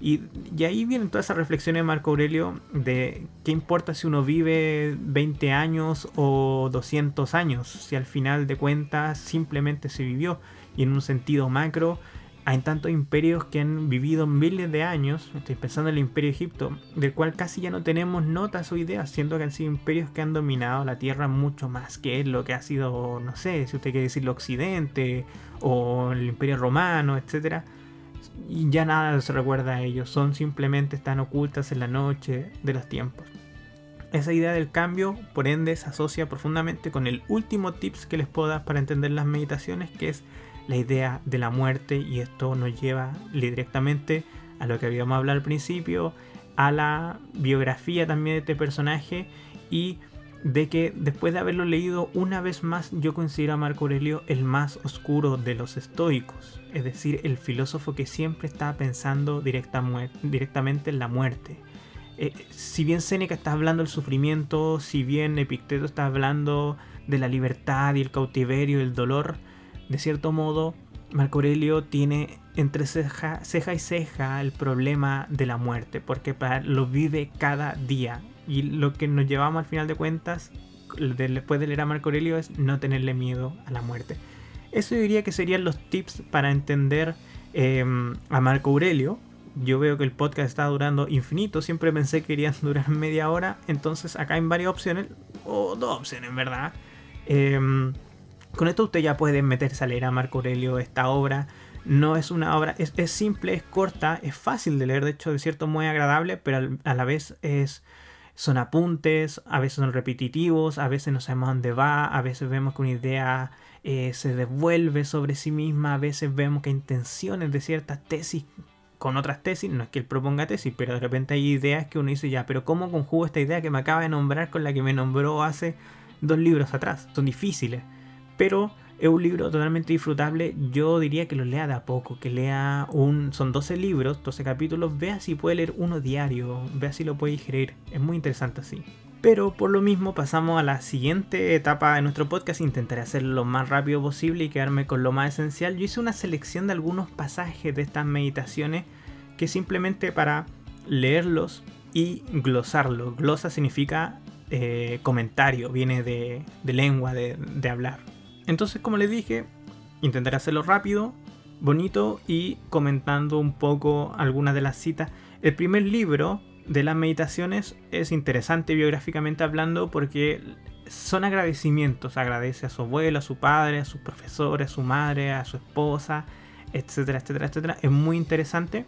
[SPEAKER 1] Y, ahí vienen todas esas reflexiones de Marco Aurelio de qué importa si uno vive 20 años o 200 años, si al final de cuentas simplemente se vivió. Y en un sentido macro, hay tantos imperios que han vivido miles de años, estoy pensando en el imperio Egipto, del cual casi ya no tenemos notas o ideas, siendo que han sido imperios que han dominado la tierra mucho más que lo que ha sido, no sé, si usted quiere decirlo, Occidente o el imperio romano, etcétera y ya nada se recuerda a ellos, son simplemente están ocultas en la noche de los tiempos. Esa idea del cambio, por ende, se asocia profundamente con el último tips que les puedo dar para entender las meditaciones, que es la idea de la muerte, y esto nos lleva directamente a lo que habíamos hablado al principio, a la biografía también de este personaje y de que después de haberlo leído una vez más yo considero a Marco Aurelio el más oscuro de los estoicos, es decir, el filósofo que siempre está pensando directamente en la muerte. Eh, si bien Séneca está hablando del sufrimiento, si bien Epicteto está hablando de la libertad y el cautiverio y el dolor, de cierto modo Marco Aurelio tiene entre ceja, ceja y ceja el problema de la muerte, porque lo vive cada día y lo que nos llevamos al final de cuentas, después de leer a Marco Aurelio, es no tenerle miedo a la muerte. Eso yo diría que serían los tips para entender em, a Marco Aurelio. Yo veo que el podcast está durando infinito. Siempre pensé que querían durar media hora. Entonces acá hay varias opciones. O dos opciones, ¿verdad? Em, con esto usted ya puede meterse a leer a Marco Aurelio esta obra. No es una obra, es, simple, es corta, es fácil de leer, de hecho de cierto muy agradable, pero a la vez es son apuntes, a veces son repetitivos, a veces no sabemos dónde va, a veces vemos que una idea eh, se devuelve sobre sí misma, a veces vemos que hay intenciones de ciertas tesis con otras tesis, no es que él proponga tesis, pero de repente hay ideas que uno dice ya, pero ¿cómo conjugo esta idea que me acaba de nombrar con la que me nombró hace dos libros atrás? Son difíciles, pero es un libro totalmente disfrutable. Yo diría que lo lea de a poco, que lea un. Son 12 libros, 12 capítulos. Vea si puede leer uno diario, vea si lo puede digerir. Es muy interesante así. Pero por lo mismo pasamos a la siguiente etapa de nuestro podcast. Intentaré hacerlo lo más rápido posible y quedarme con lo más esencial. Yo hice una selección de algunos pasajes de estas meditaciones que simplemente para leerlos y glosarlos. Glosa significa eh, comentario, viene de, lengua, de, de hablar. Entonces, como les dije, intentaré hacerlo rápido, bonito y comentando un poco algunas de las citas. El primer libro de las meditaciones es interesante biográficamente hablando porque son agradecimientos. Agradece a su abuelo, a su padre, a sus profesores, a su madre, a su esposa, etcétera, etcétera, etcétera. Es muy interesante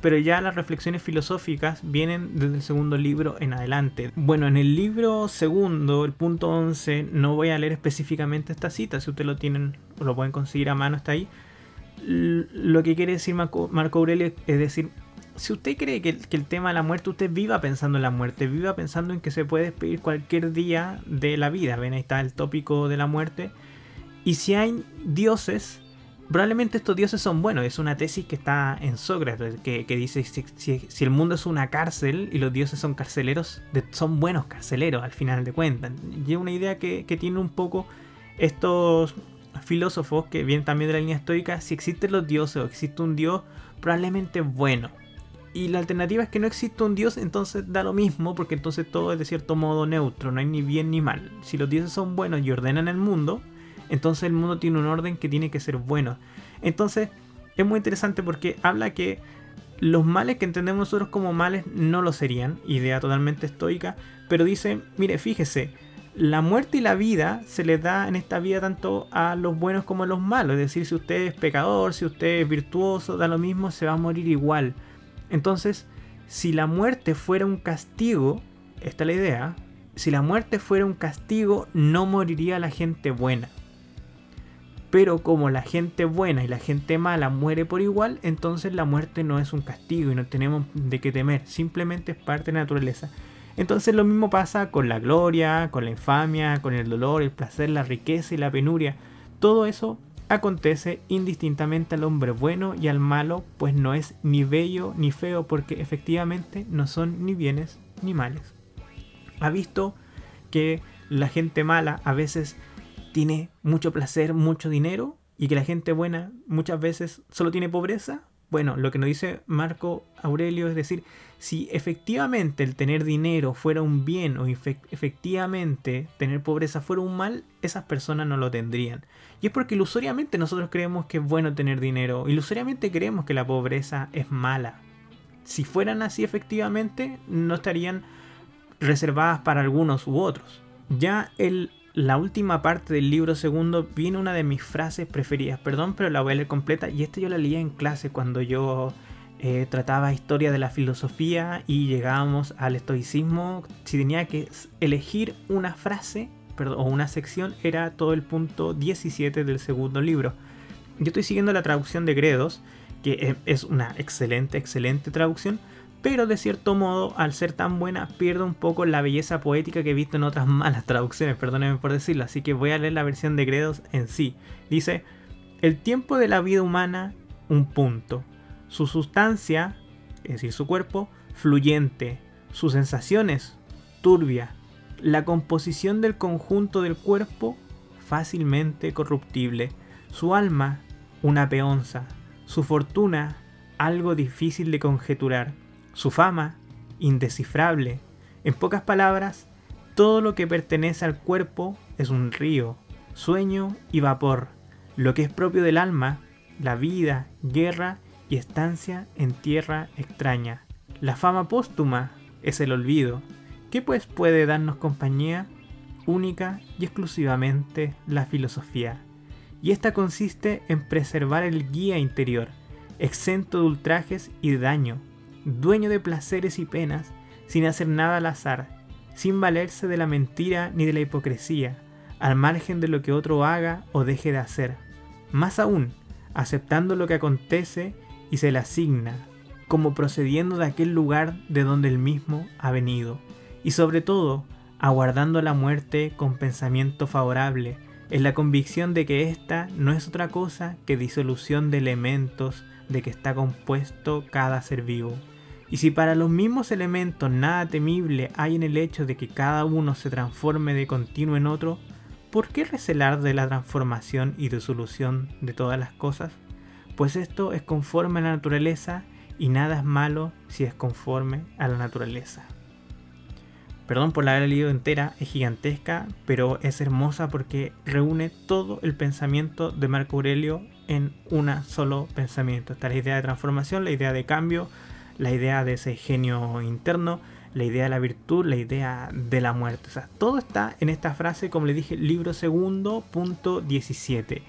[SPEAKER 1] pero ya las reflexiones filosóficas vienen desde el segundo libro en adelante. Bueno, en el libro segundo, el punto 11, no voy a leer específicamente esta cita, si ustedes lo tienen, lo pueden conseguir a mano, está ahí. Lo que quiere decir Marco, Aurelio es decir, si usted cree que, que, el tema de la muerte, usted viva pensando en la muerte, viva pensando en que se puede despedir cualquier día de la vida. Ven, ahí está el tópico de la muerte. Y si hay dioses, probablemente estos dioses son buenos. Es una tesis que está en Sócrates, que, dice si, el mundo es una cárcel y los dioses son carceleros, son buenos carceleros al final de cuentas. Y es una idea que, tiene un poco estos, filósofos que vienen también de la línea estoica, si existen los dioses o existe un dios, probablemente bueno. Y la alternativa es que no existe un dios, entonces da lo mismo, porque entonces todo es de cierto modo neutro, no hay ni bien ni mal. Si los dioses son buenos y ordenan el mundo, entonces el mundo tiene un orden que tiene que ser bueno. Entonces es muy interesante porque habla que los males que entendemos nosotros como males no lo serían, idea totalmente estoica, pero dice, mire, fíjese, la muerte y la vida se le da en esta vida tanto a los buenos como a los malos. Es decir, si usted es pecador, si usted es virtuoso, da lo mismo, se va a morir igual. Entonces, si la muerte fuera un castigo, esta es la idea, si la muerte fuera un castigo, no moriría la gente buena. Pero como la gente buena y la gente mala muere por igual, entonces la muerte no es un castigo y no tenemos de qué temer, simplemente es parte de la naturaleza. Entonces lo mismo pasa con la gloria, con la infamia, con el dolor, el placer, la riqueza y la penuria. Todo eso acontece indistintamente al hombre bueno y al malo, pues no es ni bello ni feo, porque efectivamente no son ni bienes ni males. Ha visto que la gente mala a veces tiene mucho placer, mucho dinero, y que la gente buena muchas veces solo tiene pobreza? Bueno, lo que nos dice Marco Aurelio es decir, si efectivamente el tener dinero fuera un bien o efectivamente tener pobreza fuera un mal, esas personas no lo tendrían. Y es porque ilusoriamente nosotros creemos que es bueno tener dinero, ilusoriamente creemos que la pobreza es mala. Si fueran así efectivamente, no estarían reservadas para algunos u otros. Ya el la última parte del libro segundo viene una de mis frases preferidas. Perdón, pero la voy a leer completa. Y esta yo la leía en clase cuando yo eh, trataba historia de la filosofía y llegábamos al estoicismo. Si tenía que elegir una frase o una sección, era todo el punto 17 del segundo libro. Yo estoy siguiendo la traducción de Gredos, que es una excelente, excelente traducción pero de cierto modo, al ser tan buena, pierde un poco la belleza poética que he visto en otras malas traducciones, perdónenme por decirlo, así que voy a leer la versión de Gredos en sí. Dice, el tiempo de la vida humana, un punto. Su sustancia, es decir, su cuerpo, fluyente. Sus sensaciones, turbia. La composición del conjunto del cuerpo, fácilmente corruptible. Su alma, una peonza. Su fortuna, algo difícil de conjeturar su fama, indescifrable. En pocas palabras, todo lo que pertenece al cuerpo es un río, sueño y vapor. Lo que es propio del alma, la vida, guerra y estancia en tierra extraña. La fama póstuma es el olvido. ¿Qué pues puede darnos compañía? Única y exclusivamente la filosofía. Y esta consiste en preservar el guía interior, exento de ultrajes y de daño, dueño de placeres y penas, sin hacer nada al azar, sin valerse de la mentira ni de la hipocresía, al margen de lo que otro haga o deje de hacer. Más aún, aceptando lo que acontece y se le asigna, como procediendo de aquel lugar de donde él mismo ha venido, y sobre todo, aguardando la muerte con pensamiento favorable, en la convicción de que ésta no es otra cosa que disolución de elementos de que está compuesto cada ser vivo. Y si para los mismos elementos nada temible hay en el hecho de que cada uno se transforme de continuo en otro, ¿por qué recelar de la transformación y disolución de todas las cosas? Pues esto es conforme a la naturaleza y nada es malo si es conforme a la naturaleza. Perdón por la haber leído entera, es gigantesca, pero es hermosa porque reúne todo el pensamiento de Marco Aurelio en un solo pensamiento. Está la idea de transformación, la idea de cambio, la idea de ese genio interno, la idea de la virtud, la idea de la muerte. O sea, todo está en esta frase, como le dije, libro segundo, punto 17.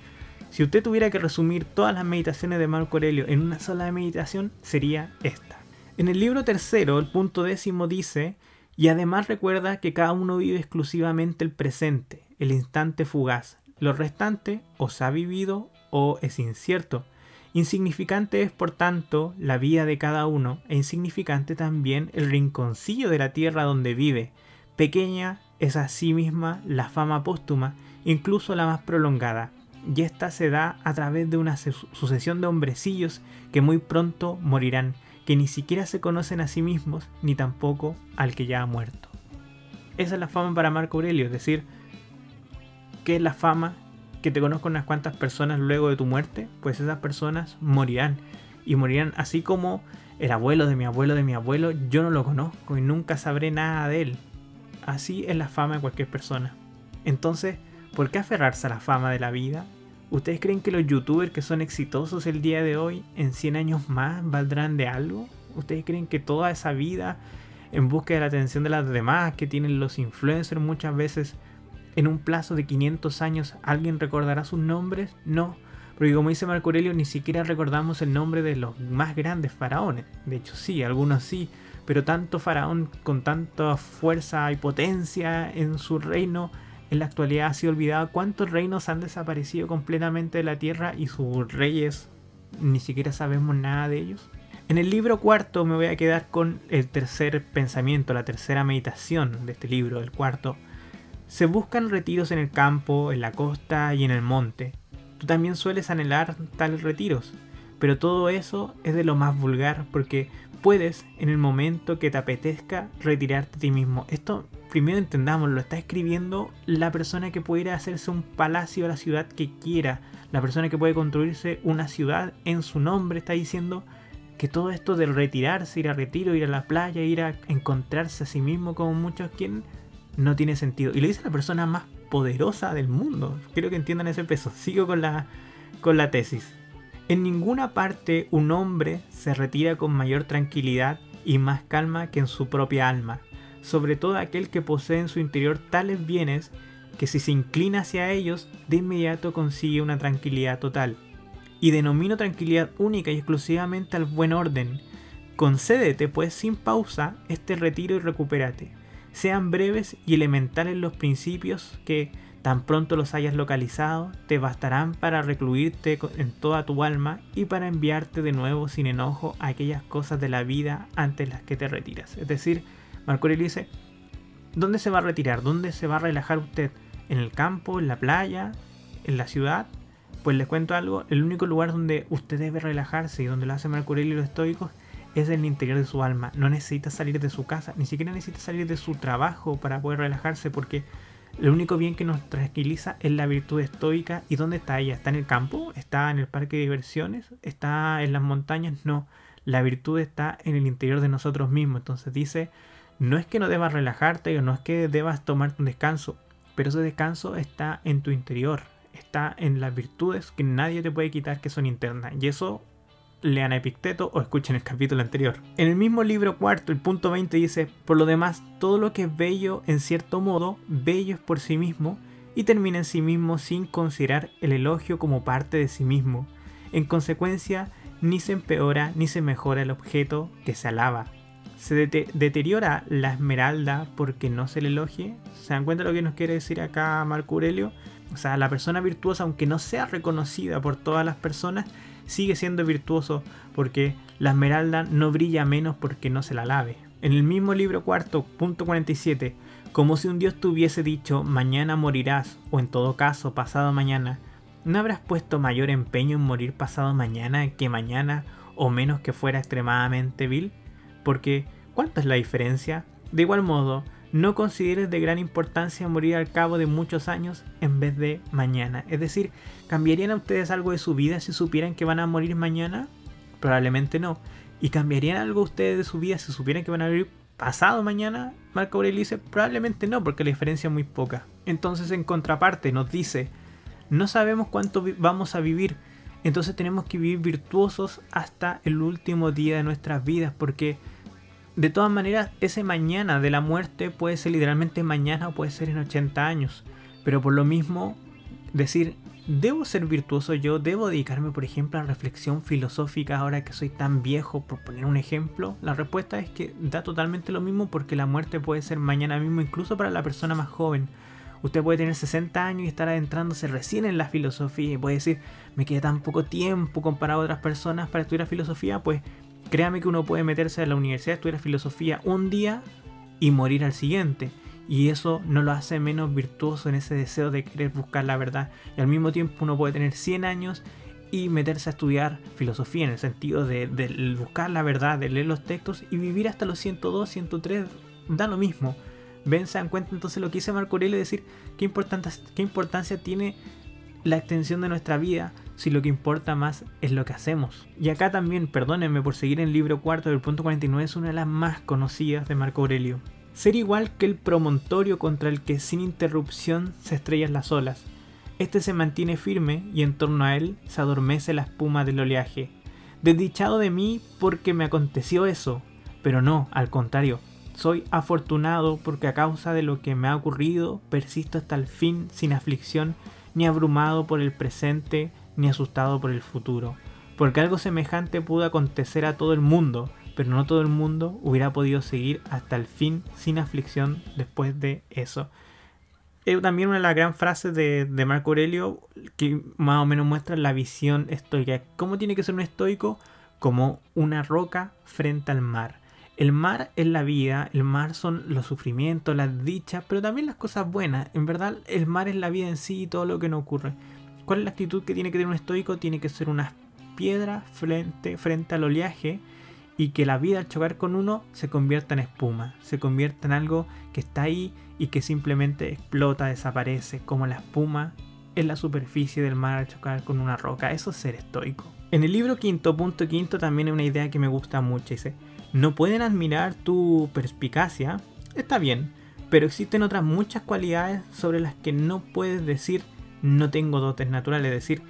[SPEAKER 1] Si usted tuviera que resumir todas las meditaciones de Marco Aurelio en una sola meditación, sería esta. En el libro tercero, el punto décimo dice, y además recuerda que cada uno vive exclusivamente el presente, el instante fugaz. Lo restante o se ha vivido o es incierto. Insignificante es, por tanto, la vida de cada uno, e insignificante también el rinconcillo de la tierra donde vive. Pequeña es misma la fama póstuma, incluso la más prolongada, y esta se da a través de una sucesión de hombrecillos que muy pronto morirán, que ni siquiera se conocen a sí mismos, ni tampoco al que ya ha muerto. Esa es la fama para Marco Aurelio, es decir, que es la fama que te conozco unas cuantas personas luego de tu muerte, pues esas personas morirán. Y morirán así como el abuelo de mi abuelo de mi abuelo, yo no lo conozco y nunca sabré nada de él. Así es la fama de cualquier persona. Entonces, ¿por qué aferrarse a la fama de la vida? ¿Ustedes creen que los youtubers que son exitosos el día de hoy, en 100 años más, valdrán de algo? ¿Ustedes creen que toda esa vida en busca de la atención de las demás que tienen los influencers muchas veces en un plazo de 500 años alguien recordará sus nombres? No, porque como dice Marco Aurelio, ni siquiera recordamos el nombre de los más grandes faraones. De hecho, sí, algunos sí, pero tanto faraón con tanta fuerza y potencia en su reino en la actualidad ha sido olvidado. ¿Cuántos reinos han desaparecido completamente de la tierra y sus reyes ni siquiera sabemos nada de ellos? En el libro cuarto me voy a quedar con el tercer pensamiento, la tercera meditación de este libro, el cuarto. Se buscan retiros en el campo, en la costa y en el monte Tú también sueles anhelar tales retiros, pero todo eso es de lo más vulgar porque puedes en el momento que te apetezca retirarte a ti mismo. Esto primero entendamos, lo está escribiendo la persona que puede ir a hacerse un palacio a la ciudad que quiera, la persona que puede construirse una ciudad en su nombre, está diciendo que todo esto de retirarse, ir a retiro, ir a la playa, ir a encontrarse a sí mismo como muchos quieren, no tiene sentido. Y lo dice la persona más poderosa del mundo. Quiero que entiendan ese peso. Sigo con la, con la tesis. En ninguna parte un hombre se retira con mayor tranquilidad y más calma que en su propia alma, sobre todo aquel que posee en su interior tales bienes que si se inclina hacia ellos, de inmediato consigue una tranquilidad total. Y denomino tranquilidad única y exclusivamente al buen orden. Concédete pues sin pausa este retiro y recupérate sean breves y elementales los principios que, tan pronto los hayas localizado, te bastarán para recluirte en toda tu alma y para enviarte de nuevo sin enojo a aquellas cosas de la vida ante las que te retiras. Es decir, Marco Aurelio dice, ¿dónde se va a retirar? ¿Dónde se va a relajar usted? ¿En el campo? ¿En la playa? ¿En la ciudad? Pues les cuento algo, el único lugar donde usted debe relajarse y donde lo hace Marco Aurelio y los estoicos es en el interior de su alma. No necesita salir de su casa, ni siquiera necesita salir de su trabajo para poder relajarse, porque lo único bien que nos tranquiliza es la virtud estoica. ¿Y dónde está ella? ¿Está en el campo? ¿Está en el parque de diversiones? ¿Está en las montañas? No. La virtud está en el interior de nosotros mismos. Entonces dice, no es que no debas relajarte o no es que debas tomarte un descanso, pero ese descanso está en tu interior. Está en las virtudes que nadie te puede quitar que son internas. Y eso lean a Epicteto o escuchen el capítulo anterior. En el mismo libro cuarto, el punto 20 dice, por lo demás, todo lo que es bello en cierto modo, bello es por sí mismo y termina en sí mismo sin considerar el elogio como parte de sí mismo. En consecuencia, ni se empeora ni se mejora el objeto que se alaba. Se deteriora la esmeralda porque no se le elogie. ¿Se dan cuenta lo que nos quiere decir acá Marco Aurelio? O sea, la persona virtuosa, aunque no sea reconocida por todas las personas, sigue siendo virtuoso porque la esmeralda no brilla menos porque no se la lave. En el mismo libro cuarto, punto 47, como si un dios te hubiese dicho mañana morirás o en todo caso pasado mañana, ¿no habrás puesto mayor empeño en morir pasado mañana que mañana o menos que fuera extremadamente vil? Porque, ¿cuánta es la diferencia? De igual modo, no consideres de gran importancia morir al cabo de muchos años en vez de mañana. Es decir, ¿cambiarían a ustedes algo de su vida si supieran que van a morir mañana? Probablemente no. ¿Y cambiarían algo ustedes de su vida si supieran que van a morir pasado mañana? Marco Aurelio dice, probablemente no, porque la diferencia es muy poca. Entonces, en contraparte, nos dice, no sabemos cuánto vamos a vivir, entonces tenemos que vivir virtuosos hasta el último día de nuestras vidas, porque de todas maneras, ese mañana de la muerte puede ser literalmente mañana o puede ser en 80 años. Pero por lo mismo, decir, ¿debo ser virtuoso yo? ¿Debo dedicarme, por ejemplo, a reflexión filosófica ahora que soy tan viejo, por poner un ejemplo? La respuesta es que da totalmente lo mismo porque la muerte puede ser mañana mismo, incluso para la persona más joven. Usted puede tener 60 años y estar adentrándose recién en la filosofía y puede decir, me queda tan poco tiempo comparado a otras personas para estudiar filosofía, pues Créame que uno puede meterse a la universidad, estudiar filosofía un día y morir al siguiente. Y eso no lo hace menos virtuoso en ese deseo de querer buscar la verdad. Y al mismo tiempo uno puede tener 100 años y meterse a estudiar filosofía en el sentido de, buscar la verdad, de leer los textos y vivir hasta los 102, 103, da lo mismo. Ven, se dan cuenta entonces lo que dice Marco Aurelio, decir qué, qué importancia tiene la extensión de nuestra vida si lo que importa más es lo que hacemos? Y acá también, perdónenme por seguir en el libro cuarto del punto 49, es una de las más conocidas de Marco Aurelio. Ser igual que el promontorio contra el que sin interrupción se estrellan las olas. Este se mantiene firme y en torno a él se adormece la espuma del oleaje. Desdichado de mí porque me aconteció eso, pero no, al contrario, soy afortunado porque a causa de lo que me ha ocurrido persisto hasta el fin sin aflicción, ni abrumado por el presente, ni asustado por el futuro. Porque algo semejante pudo acontecer a todo el mundo, pero no todo el mundo hubiera podido seguir hasta el fin sin aflicción después de eso. Es también una de las grandes frases de, de Marco Aurelio que más o menos muestra la visión estoica. ¿Cómo tiene que ser un estoico? Como una roca frente al mar. El mar es la vida, el mar son los sufrimientos, las dichas, pero también las cosas buenas. En verdad, el mar es la vida en sí y todo lo que nos ocurre. ¿Cuál es la actitud que tiene que tener un estoico? Tiene que ser una piedra frente, frente al oleaje y que la vida al chocar con uno se convierta en espuma, se convierta en algo que está ahí y que simplemente explota, desaparece, como la espuma en la superficie del mar al chocar con una roca. Eso es ser estoico. En el libro quinto, punto quinto, también hay una idea que me gusta mucho. Dice, no pueden admirar tu perspicacia, está bien, pero existen otras muchas cualidades sobre las que no puedes decir no tengo dotes naturales, es decir,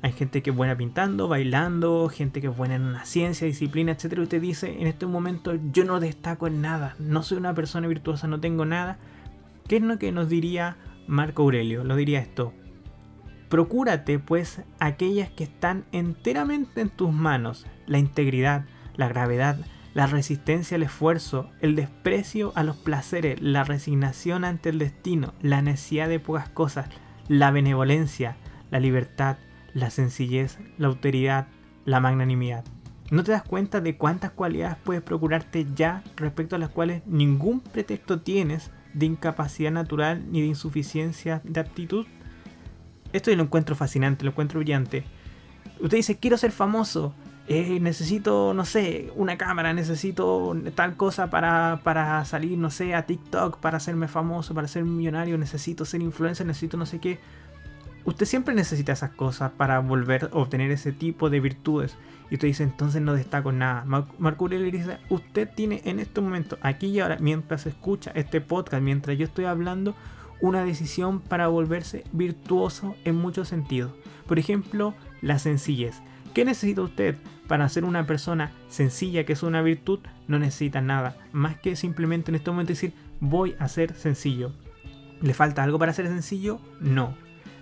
[SPEAKER 1] hay gente que es buena pintando, bailando, gente que es buena en una ciencia, disciplina, etc. Y usted dice, en este momento yo no destaco en nada, no soy una persona virtuosa, no tengo nada. ¿Qué es lo que nos diría Marco Aurelio? Lo diría esto. Procúrate pues aquellas que están enteramente en tus manos, la integridad, la gravedad, la resistencia al esfuerzo, el desprecio a los placeres, la resignación ante el destino, la necesidad de pocas cosas, la benevolencia, la libertad, la sencillez, la autoridad, la magnanimidad. ¿No te das cuenta de cuántas cualidades puedes procurarte ya respecto a las cuales ningún pretexto tienes de incapacidad natural ni de insuficiencia de aptitud? Esto yo lo encuentro fascinante, lo encuentro brillante. Usted dice, quiero ser famoso, eh, necesito, no sé, una cámara, necesito tal cosa para, para salir, no sé, a TikTok, para hacerme famoso, para ser millonario, necesito ser influencer, necesito no sé qué. Usted siempre necesita esas cosas para volver a obtener ese tipo de virtudes. Y usted dice, entonces no destaco nada. Marco Aurelio dice, usted tiene en este momento, aquí y ahora, mientras escucha este podcast, mientras yo estoy hablando, una decisión para volverse virtuoso en muchos sentidos. Por ejemplo, la sencillez. ¿Qué necesita usted para ser una persona sencilla, que es una virtud? No necesita nada, más que simplemente en este momento decir, voy a ser sencillo. ¿Le falta algo para ser sencillo? No.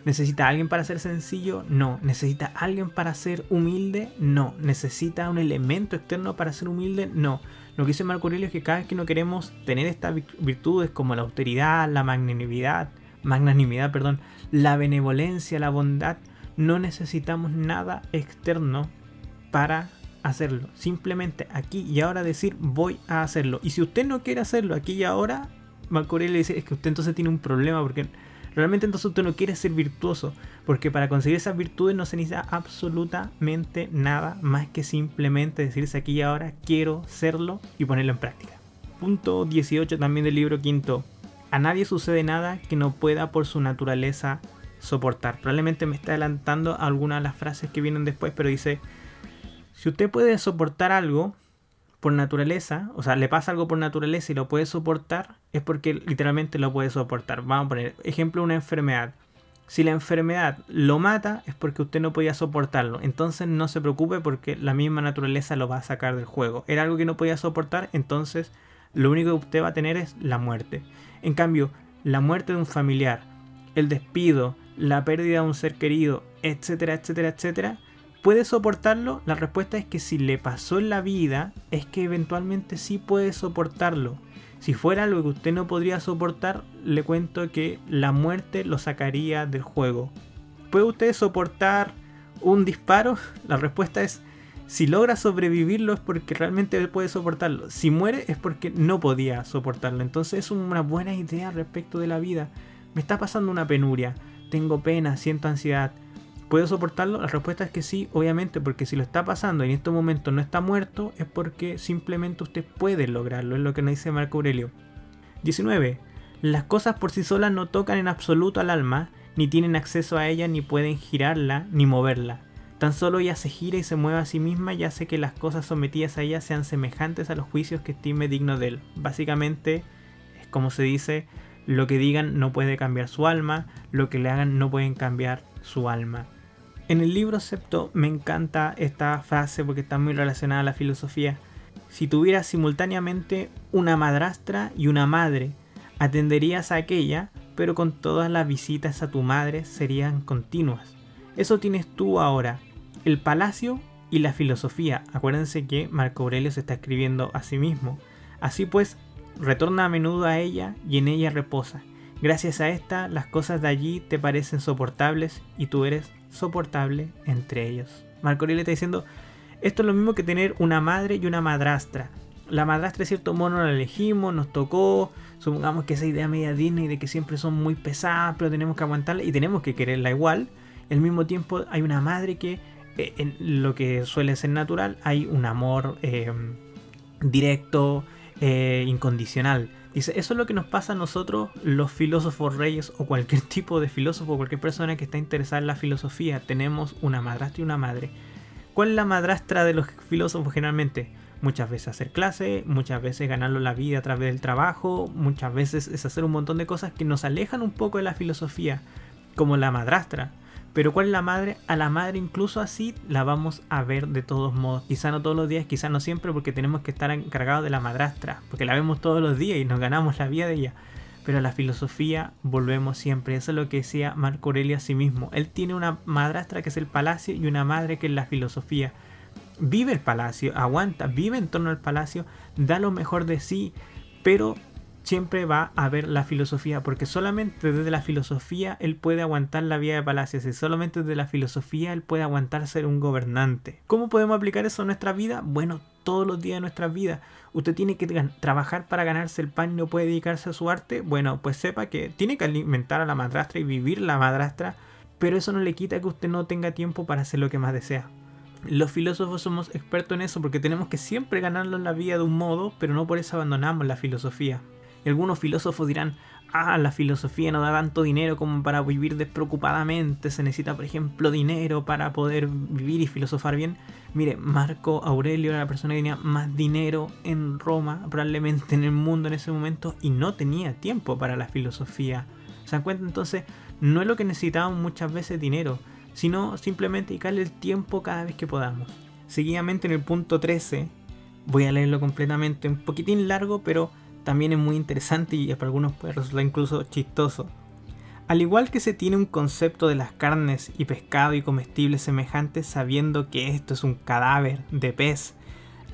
[SPEAKER 1] ¿Necesita alguien para ser sencillo? No. ¿Necesita alguien para ser humilde? No. ¿Necesita un elemento externo para ser humilde? No. Lo que dice Marco Aurelio es que cada vez que no queremos tener estas virtudes como la austeridad, la magnanimidad, magnanimidad, perdón, la benevolencia, la bondad, no necesitamos nada externo para hacerlo. Simplemente aquí y ahora decir voy a hacerlo. Y si usted no quiere hacerlo aquí y ahora, Marco Aurelio dice es que usted entonces tiene un problema porque realmente entonces usted no quiere ser virtuoso. Porque para conseguir esas virtudes no se necesita absolutamente nada más que simplemente decirse aquí y ahora quiero serlo y ponerlo en práctica. Punto 18 también del libro quinto. A nadie sucede nada que no pueda por su naturaleza soportar. Probablemente me está adelantando algunas de las frases que vienen después, pero dice, si usted puede soportar algo por naturaleza, o sea, le pasa algo por naturaleza y lo puede soportar, es porque literalmente lo puede soportar. Vamos a poner ejemplo una enfermedad. Si la enfermedad lo mata es porque usted no podía soportarlo. Entonces no se preocupe porque la misma naturaleza lo va a sacar del juego. Era algo que no podía soportar, entonces lo único que usted va a tener es la muerte. En cambio, la muerte de un familiar, el despido, la pérdida de un ser querido, etcétera, etcétera, etcétera, ¿puede soportarlo? La respuesta es que si le pasó en la vida, es que eventualmente sí puede soportarlo. Si fuera algo que usted no podría soportar, le cuento que la muerte lo sacaría del juego. ¿Puede usted soportar un disparo? La respuesta es si logra sobrevivirlo es porque realmente puede soportarlo. Si muere es porque no podía soportarlo. Entonces es una buena idea respecto de la vida. Me está pasando una penuria tengo pena, siento ansiedad. ¿Puedo soportarlo? La respuesta es que sí, obviamente, porque si lo está pasando y en este momento no está muerto, es porque simplemente usted puede lograrlo, es lo que nos dice Marco Aurelio. 19. Las cosas por sí solas no tocan en absoluto al alma, ni tienen acceso a ella, ni pueden girarla, ni moverla. Tan solo ella se gira y se mueve a sí misma y hace que las cosas sometidas a ella sean semejantes a los juicios que estime digno de él. Básicamente, es como se dice, lo que digan no puede cambiar su alma, lo que le hagan no pueden cambiar su alma. En el libro Septo me encanta esta frase porque está muy relacionada a la filosofía. Si tuvieras simultáneamente una madrastra y una madre, atenderías a aquella, pero con todas las visitas a tu madre serían continuas. Eso tienes tú ahora, el palacio y la filosofía. Acuérdense que Marco Aurelio se está escribiendo a sí mismo. Así pues, retorna a menudo a ella y en ella reposa. Gracias a esta, las cosas de allí te parecen soportables y tú eres soportable entre ellos. Marco Aurelio está diciendo, esto es lo mismo que tener una madre y una madrastra. La madrastra, de cierto modo, la elegimos, nos tocó. Supongamos que esa idea media Disney de que siempre son muy pesadas, pero tenemos que aguantarla y tenemos que quererla igual. Al mismo tiempo, hay una madre que, eh, en lo que suele ser natural, hay un amor eh, directo, eh, incondicional. Eso es lo que nos pasa a nosotros, los filósofos reyes o cualquier tipo de filósofo, cualquier persona que está interesada en la filosofía. Tenemos una madrastra y una madre. ¿Cuál es la madrastra de los filósofos generalmente? Muchas veces hacer clase, muchas veces ganarlo la vida a través del trabajo, muchas veces es hacer un montón de cosas que nos alejan un poco de la filosofía, como la madrastra. Pero ¿cuál es la madre? A la madre incluso así la vamos a ver de todos modos. Quizá no todos los días, quizá no siempre porque tenemos que estar encargados de la madrastra, porque la vemos todos los días y nos ganamos la vida de ella. Pero a la filosofía volvemos siempre. Eso es lo que decía Marco Aurelio a sí mismo. Él tiene una madrastra que es el palacio y una madre que es la filosofía vive el palacio, aguanta, vive en torno al palacio, da lo mejor de sí, pero siempre va a ver la filosofía, porque solamente desde la filosofía él puede aguantar la vida de palacios y solamente desde la filosofía él puede aguantar ser un gobernante. ¿Cómo podemos aplicar eso a nuestra vida? Bueno, todos los días de nuestra vida. Usted tiene que trabajar para ganarse el pan y no puede dedicarse a su arte. Bueno, pues sepa que tiene que alimentar a la madrastra y vivir la madrastra, pero eso no le quita que usted no tenga tiempo para hacer lo que más desea. Los filósofos somos expertos en eso porque tenemos que siempre ganarlo en la vida de un modo, pero no por eso abandonamos la filosofía. Y algunos filósofos dirán, ah, la filosofía no da tanto dinero como para vivir despreocupadamente, se necesita, por ejemplo, dinero para poder vivir y filosofar bien. Mire, Marco Aurelio era la persona que tenía más dinero en Roma, probablemente en el mundo en ese momento, y no tenía tiempo para la filosofía. ¿Se dan cuenta? Entonces, no es lo que necesitamos muchas veces dinero, sino simplemente dedicarle el tiempo cada vez que podamos. Seguidamente en el punto 13, voy a leerlo completamente, un poquitín largo, pero también es muy interesante y para algunos puede resultar incluso chistoso. Al igual que se tiene un concepto de las carnes y pescado y comestibles semejantes sabiendo que esto es un cadáver de pez,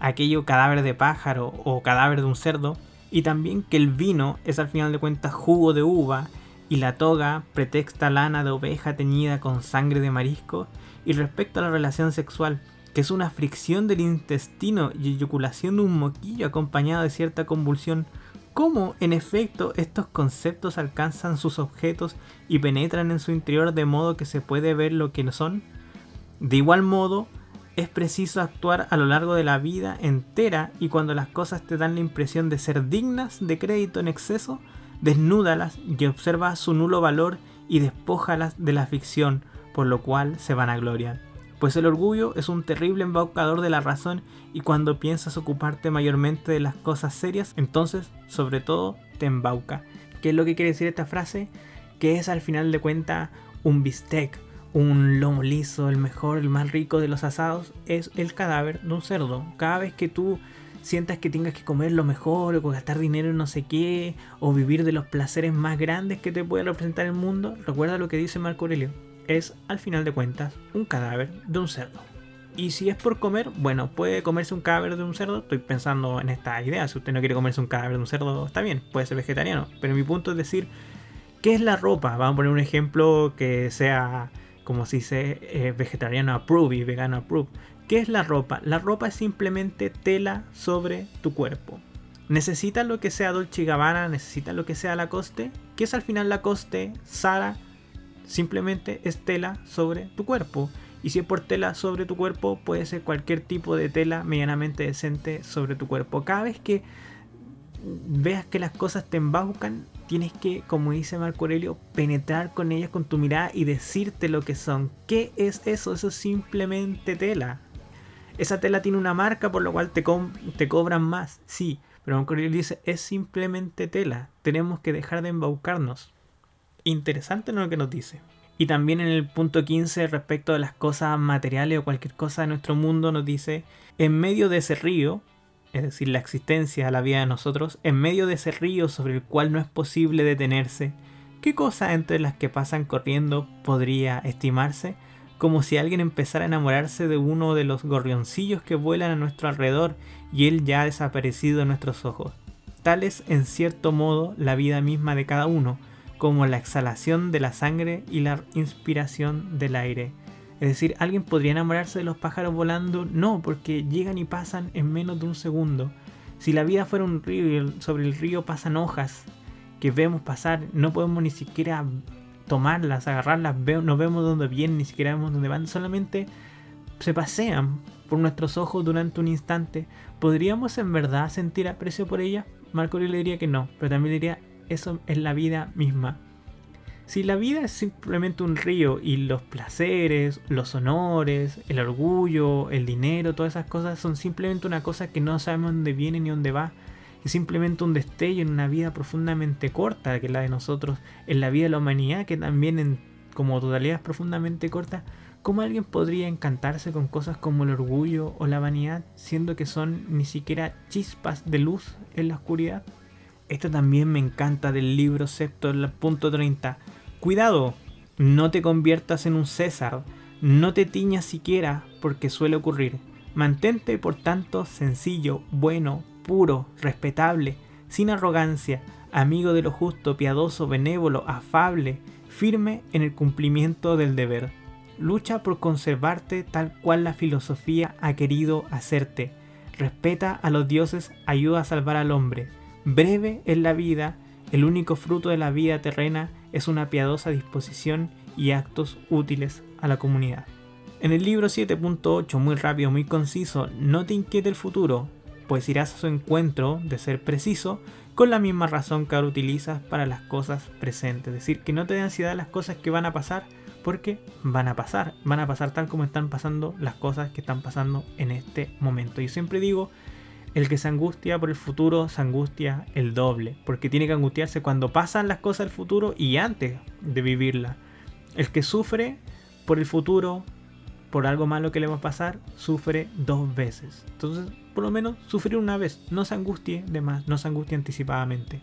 [SPEAKER 1] aquello cadáver de pájaro o cadáver de un cerdo, y también que el vino es al final de cuentas jugo de uva y la toga pretexta lana de oveja teñida con sangre de marisco, y respecto a la relación sexual, que es una fricción del intestino y eyaculación de un moquillo acompañado de cierta convulsión, cómo en efecto estos conceptos alcanzan sus objetos y penetran en su interior de modo que se puede ver lo que son. De igual modo, es preciso actuar a lo largo de la vida entera y cuando las cosas te dan la impresión de ser dignas de crédito en exceso, desnúdalas y observa su nulo valor y despójalas de la ficción, por lo cual se van a gloriar. Pues el orgullo es un terrible embaucador de la razón y cuando piensas ocuparte mayormente de las cosas serias, entonces sobre todo te embauca. ¿Qué es lo que quiere decir esta frase? Que es al final de cuentas un bistec, un lomo liso, el mejor, el más rico de los asados, es el cadáver de un cerdo. Cada vez que tú sientas que tengas que comer lo mejor o gastar dinero en no sé qué o vivir de los placeres más grandes que te puede representar el mundo, recuerda lo que dice Marco Aurelio. Es, al final de cuentas, un cadáver de un cerdo. Y si es por comer, bueno, puede comerse un cadáver de un cerdo. Estoy pensando en esta idea. Si usted no quiere comerse un cadáver de un cerdo, está bien, puede ser vegetariano. Pero mi punto es decir, ¿qué es la ropa? Vamos a poner un ejemplo que sea, como si dice, eh, vegetariano approved y vegano approved. ¿Qué es la ropa? La ropa es simplemente tela sobre tu cuerpo. ¿Necesitas lo que sea Dolce Gabbana? ¿Necesitas lo que sea Lacoste? ¿Qué es al final Lacoste? Sara simplemente es tela sobre tu cuerpo. Y si es por tela sobre tu cuerpo, puede ser cualquier tipo de tela medianamente decente sobre tu cuerpo. Cada vez que veas que las cosas te embaucan, tienes que, como dice Marco Aurelio, penetrar con ellas con tu mirada y decirte lo que son. ¿Qué es eso? Eso es simplemente tela. Esa tela tiene una marca por lo cual te, te cobran más, sí, pero Marco Aurelio dice, es simplemente tela. Tenemos que dejar de embaucarnos. Interesante lo que nos dice. Y también en el punto 15 respecto de las cosas materiales o cualquier cosa de nuestro mundo nos dice, en medio de ese río, es decir, la existencia, la vida de nosotros, en medio de ese río sobre el cual no es posible detenerse, ¿qué cosa entre las que pasan corriendo podría estimarse? Como si alguien empezara a enamorarse de uno de los gorrioncillos que vuelan a nuestro alrededor y él ya ha desaparecido en nuestros ojos. Tal es, en cierto modo, la vida misma de cada uno, como la exhalación de la sangre y la inspiración del aire. Es decir, ¿alguien podría enamorarse de los pájaros volando? No, porque llegan y pasan en menos de un segundo. Si la vida fuera un río y sobre el río pasan hojas que vemos pasar, no podemos ni siquiera tomarlas, agarrarlas, no vemos dónde vienen, ni siquiera vemos dónde van, solamente se pasean por nuestros ojos durante un instante. ¿Podríamos en verdad sentir aprecio por ellas? Marco le diría que no, pero también diría, eso es la vida misma. Si la vida es simplemente un río y los placeres, los honores, el orgullo, el dinero, todas esas cosas son simplemente una cosa que no sabemos dónde viene ni dónde va, es simplemente un destello en una vida profundamente corta que la de nosotros, en la vida de la humanidad que también en, como totalidad es profundamente corta, ¿cómo alguien podría encantarse con cosas como el orgullo o la vanidad, siendo que son ni siquiera chispas de luz en la oscuridad? Esto también me encanta del libro sexto, el punto 30. Cuidado, no te conviertas en un César, no te tiñas siquiera porque suele ocurrir. Mantente, por tanto, sencillo, bueno, puro, respetable, sin arrogancia, amigo de lo justo, piadoso, benévolo, afable, firme en el cumplimiento del deber. Lucha por conservarte tal cual la filosofía ha querido hacerte. Respeta a los dioses, ayuda a salvar al hombre Breve es la vida, el único fruto de la vida terrena es una piadosa disposición y actos útiles a la comunidad. En el libro 7.8, muy rápido, muy conciso, no te inquiete el futuro, pues irás a su encuentro, de ser preciso, con la misma razón que ahora utilizas para las cosas presentes. Es decir, que no te dé ansiedad las cosas que van a pasar, porque van a pasar, van a pasar tal como están pasando las cosas que están pasando en este momento. Yo siempre digo el que se angustia por el futuro se angustia el doble, porque tiene que angustiarse cuando pasan las cosas del futuro y antes de vivirla. El que sufre por el futuro, por algo malo que le va a pasar, sufre dos veces. Entonces, por lo menos sufrir una vez, no se angustie de más, no se angustie anticipadamente.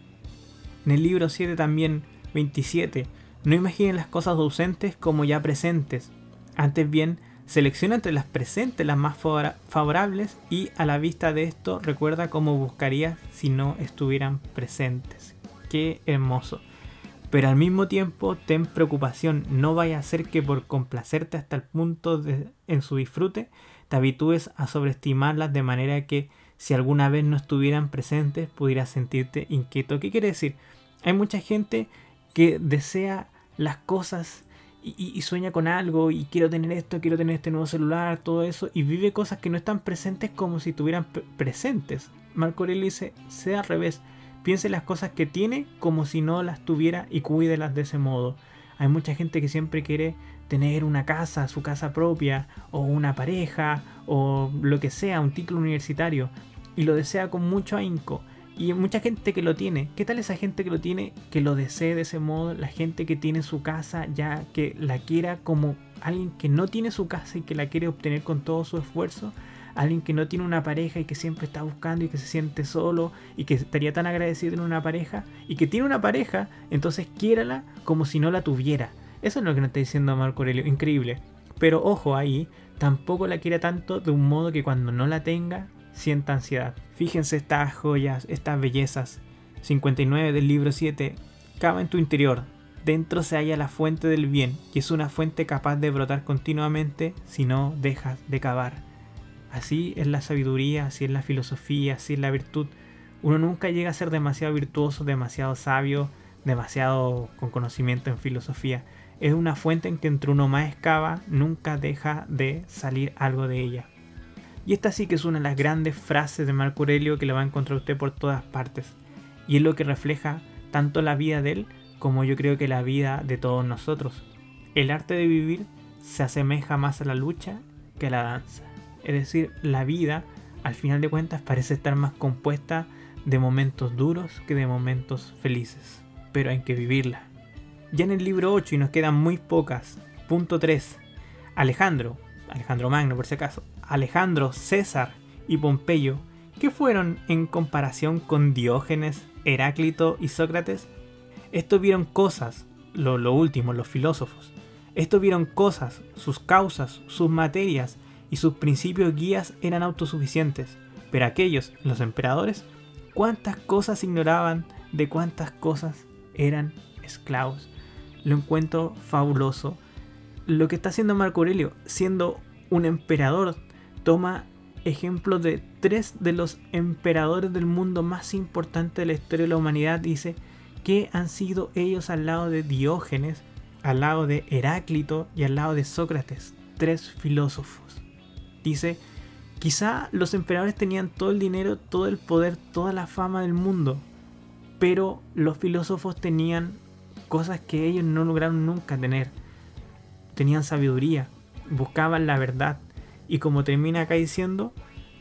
[SPEAKER 1] En el libro 7 también, 27, no imaginen las cosas ausentes como ya presentes, antes bien Selecciona entre las presentes las más favorables y a la vista de esto recuerda cómo buscarías si no estuvieran presentes. Qué hermoso. Pero al mismo tiempo ten preocupación, no vaya a ser que por complacerte hasta el punto de en su disfrute te habitúes a sobreestimarlas de manera que si alguna vez no estuvieran presentes pudieras sentirte inquieto. ¿Qué quiere decir? Hay mucha gente que desea las cosas y, sueña con algo y quiero tener esto, quiero tener este nuevo celular, todo eso, y vive cosas que no están presentes como si estuvieran presentes. Marco Aurelio dice, sea al revés, piense las cosas que tiene como si no las tuviera y cuídelas de ese modo. Hay mucha gente que siempre quiere tener una casa, su casa propia, o una pareja, o lo que sea, un título universitario, y lo desea con mucho ahínco. Y mucha gente que lo tiene. ¿Qué tal esa gente que lo tiene, que lo desee de ese modo? La gente que tiene su casa ya, que la quiera como alguien que no tiene su casa y que la quiere obtener con todo su esfuerzo. Alguien que no tiene una pareja y que siempre está buscando y que se siente solo y que estaría tan agradecido en una pareja. Y que tiene una pareja, entonces quiérala como si no la tuviera. Eso es lo que nos está diciendo Marco Aurelio. Increíble. Pero ojo ahí, tampoco la quiera tanto de un modo que cuando no la tenga sienta ansiedad. Fíjense estas joyas, estas bellezas. 59 del libro 7. Cava en tu interior. Dentro se halla la fuente del bien, y es una fuente capaz de brotar continuamente si no dejas de cavar. Así es la sabiduría, así es la filosofía, así es la virtud. Uno nunca llega a ser demasiado virtuoso, demasiado sabio, demasiado con conocimiento en filosofía. Es una fuente en que entre uno más excava, nunca deja de salir algo de ella. Y esta sí que es una de las grandes frases de Marco Aurelio que la va a encontrar usted por todas partes. Y es lo que refleja tanto la vida de él como yo creo que la vida de todos nosotros. El arte de vivir se asemeja más a la lucha que a la danza. Es decir, la vida, al final de cuentas, parece estar más compuesta de momentos duros que de momentos felices. Pero hay que vivirla. Ya en el libro 8, y nos quedan muy pocas, punto 3, Alejandro, Alejandro Magno por si acaso, Alejandro, César y Pompeyo, ¿qué fueron en comparación con Diógenes, Heráclito y Sócrates? Estos vieron cosas, lo, último, los filósofos. Estos vieron cosas, sus causas, sus materias y sus principios guías eran autosuficientes. Pero aquellos, los emperadores, ¿cuántas cosas ignoraban de cuántas cosas eran esclavos? Lo encuentro fabuloso. Lo que está haciendo Marco Aurelio, siendo un emperador, toma ejemplos de tres de los emperadores del mundo más importantes de la historia de la humanidad. Dice, que han sido ellos al lado de Diógenes, al lado de Heráclito y al lado de Sócrates, tres filósofos. Dice, quizá los emperadores tenían todo el dinero, todo el poder, toda la fama del mundo, pero los filósofos tenían cosas que ellos no lograron nunca tener. Tenían sabiduría, buscaban la verdad, y como termina acá diciendo,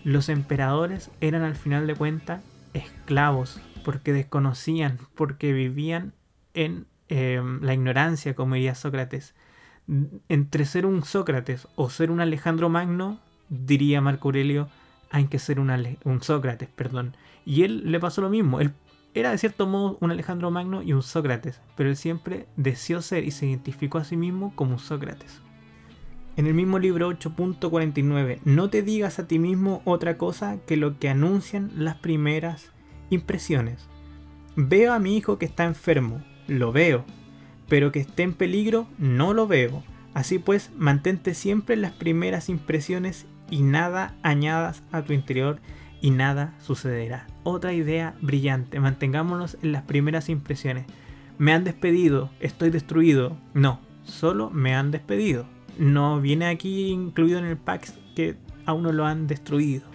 [SPEAKER 1] los emperadores eran al final de cuentas esclavos porque desconocían, porque vivían en em, la ignorancia, como diría Sócrates. Entre ser un Sócrates o ser un Alejandro Magno, diría Marco Aurelio, hay que ser un, un Sócrates, perdón. Y él le pasó lo mismo. Él era de cierto modo un Alejandro Magno y un Sócrates, pero él siempre deseó ser y se identificó a sí mismo como un Sócrates. En el mismo libro 8.49, no te digas a ti mismo otra cosa que lo que anuncian las primeras Impresiones. Veo a mi hijo que está enfermo, lo veo, pero que esté en peligro, no lo veo. Así pues, mantente siempre en las primeras impresiones y nada añadas a tu interior y nada sucederá. Otra idea brillante, mantengámonos en las primeras impresiones. Me han despedido, estoy destruido. No, solo me han despedido. No viene aquí incluido en el pack que a uno lo han destruido.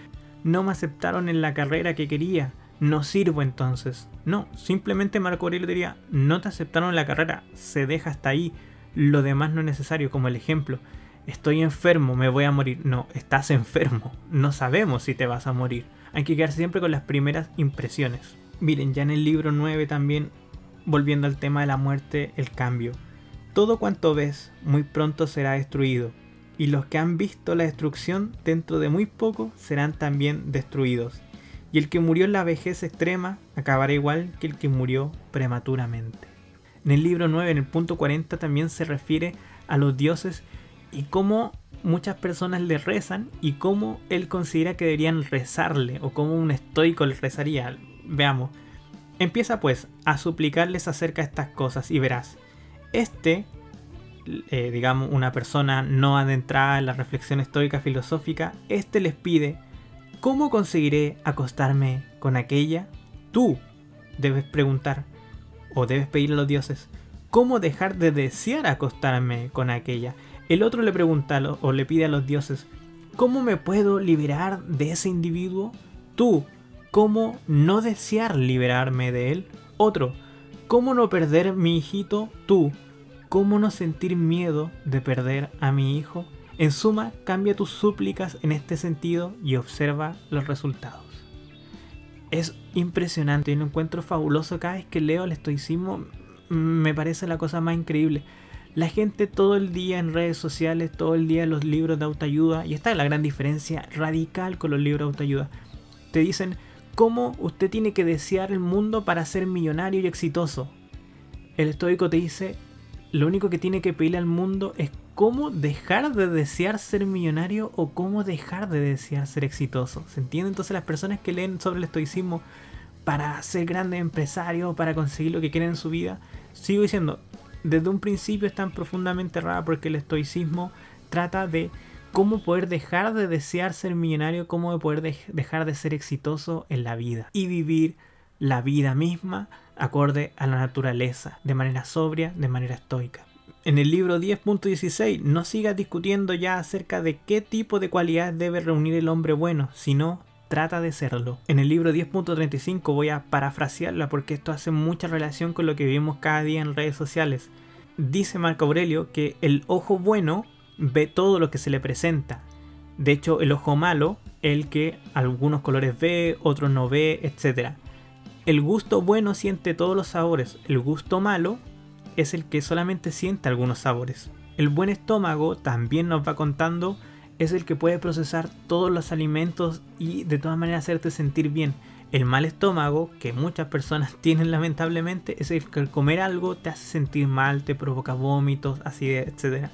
[SPEAKER 1] No me aceptaron en la carrera que quería no sirvo entonces. No, simplemente Marco Aurelio diría, no te aceptaron en la carrera, se deja hasta ahí, lo demás no es necesario, como el ejemplo, estoy enfermo, me voy a morir. No, estás enfermo, no sabemos si te vas a morir. Hay que quedarse siempre con las primeras impresiones. Miren, ya en el libro 9 también, volviendo al tema de la muerte, el cambio. Todo cuanto ves muy pronto será destruido, y los que han visto la destrucción dentro de muy poco serán también destruidos y el que murió en la vejez extrema acabará igual que el que murió prematuramente. En el libro 9, en el punto 40, también se refiere a los dioses y cómo muchas personas le rezan y cómo él considera que deberían rezarle o cómo un estoico le rezaría. Veamos. Empieza pues a suplicarles acerca de estas cosas y verás. Este, eh, digamos, una persona no adentrada en la reflexión estoica filosófica, este les pide ¿Cómo conseguiré acostarme con aquella? Tú debes preguntar o debes pedir a los dioses, ¿cómo dejar de desear acostarme con aquella? El otro le pregunta o le pide a los dioses, ¿cómo me puedo liberar de ese individuo? Tú, ¿cómo no desear liberarme de él? Otro, ¿cómo no perder mi hijito? Tú, ¿cómo no sentir miedo de perder a mi hijo? En suma, cambia tus súplicas en este sentido y observa los resultados. Es impresionante y lo encuentro fabuloso cada vez que leo el estoicismo. Me parece la cosa más increíble. La gente todo el día en redes sociales, todo el día en los libros de autoayuda, y esta es la gran diferencia radical con los libros de autoayuda. Te dicen cómo usted tiene que desear el mundo para ser millonario y exitoso. El estoico te dice, lo único que tiene que pedirle al mundo es cómo dejar de desear ser millonario o cómo dejar de desear ser exitoso. ¿Se entiende? Entonces las personas que leen sobre el estoicismo para ser grandes empresarios, para conseguir lo que quieren en su vida, sigo diciendo, desde un principio están profundamente erradas porque el estoicismo trata de cómo poder dejar de desear ser millonario, cómo poder dejar de ser exitoso en la vida y vivir la vida misma acorde a la naturaleza, de manera sobria, de manera estoica. En el libro 10.16 no sigas discutiendo ya acerca de qué tipo de cualidades debe reunir el hombre bueno, sino trata de serlo. En el libro 10.35 voy a parafrasearla porque esto hace mucha relación con lo que vivimos cada día en redes sociales. Dice Marco Aurelio que el ojo bueno ve todo lo que se le presenta. De hecho, el ojo malo, el que algunos colores ve, otros no ve, etc. El gusto bueno siente todos los sabores, el gusto malo es el que solamente siente algunos sabores. El buen estómago también nos va contando es el que puede procesar todos los alimentos y de todas maneras hacerte sentir bien. El mal estómago, que muchas personas tienen lamentablemente, es el que al comer algo te hace sentir mal, te provoca vómitos, acidez, etc.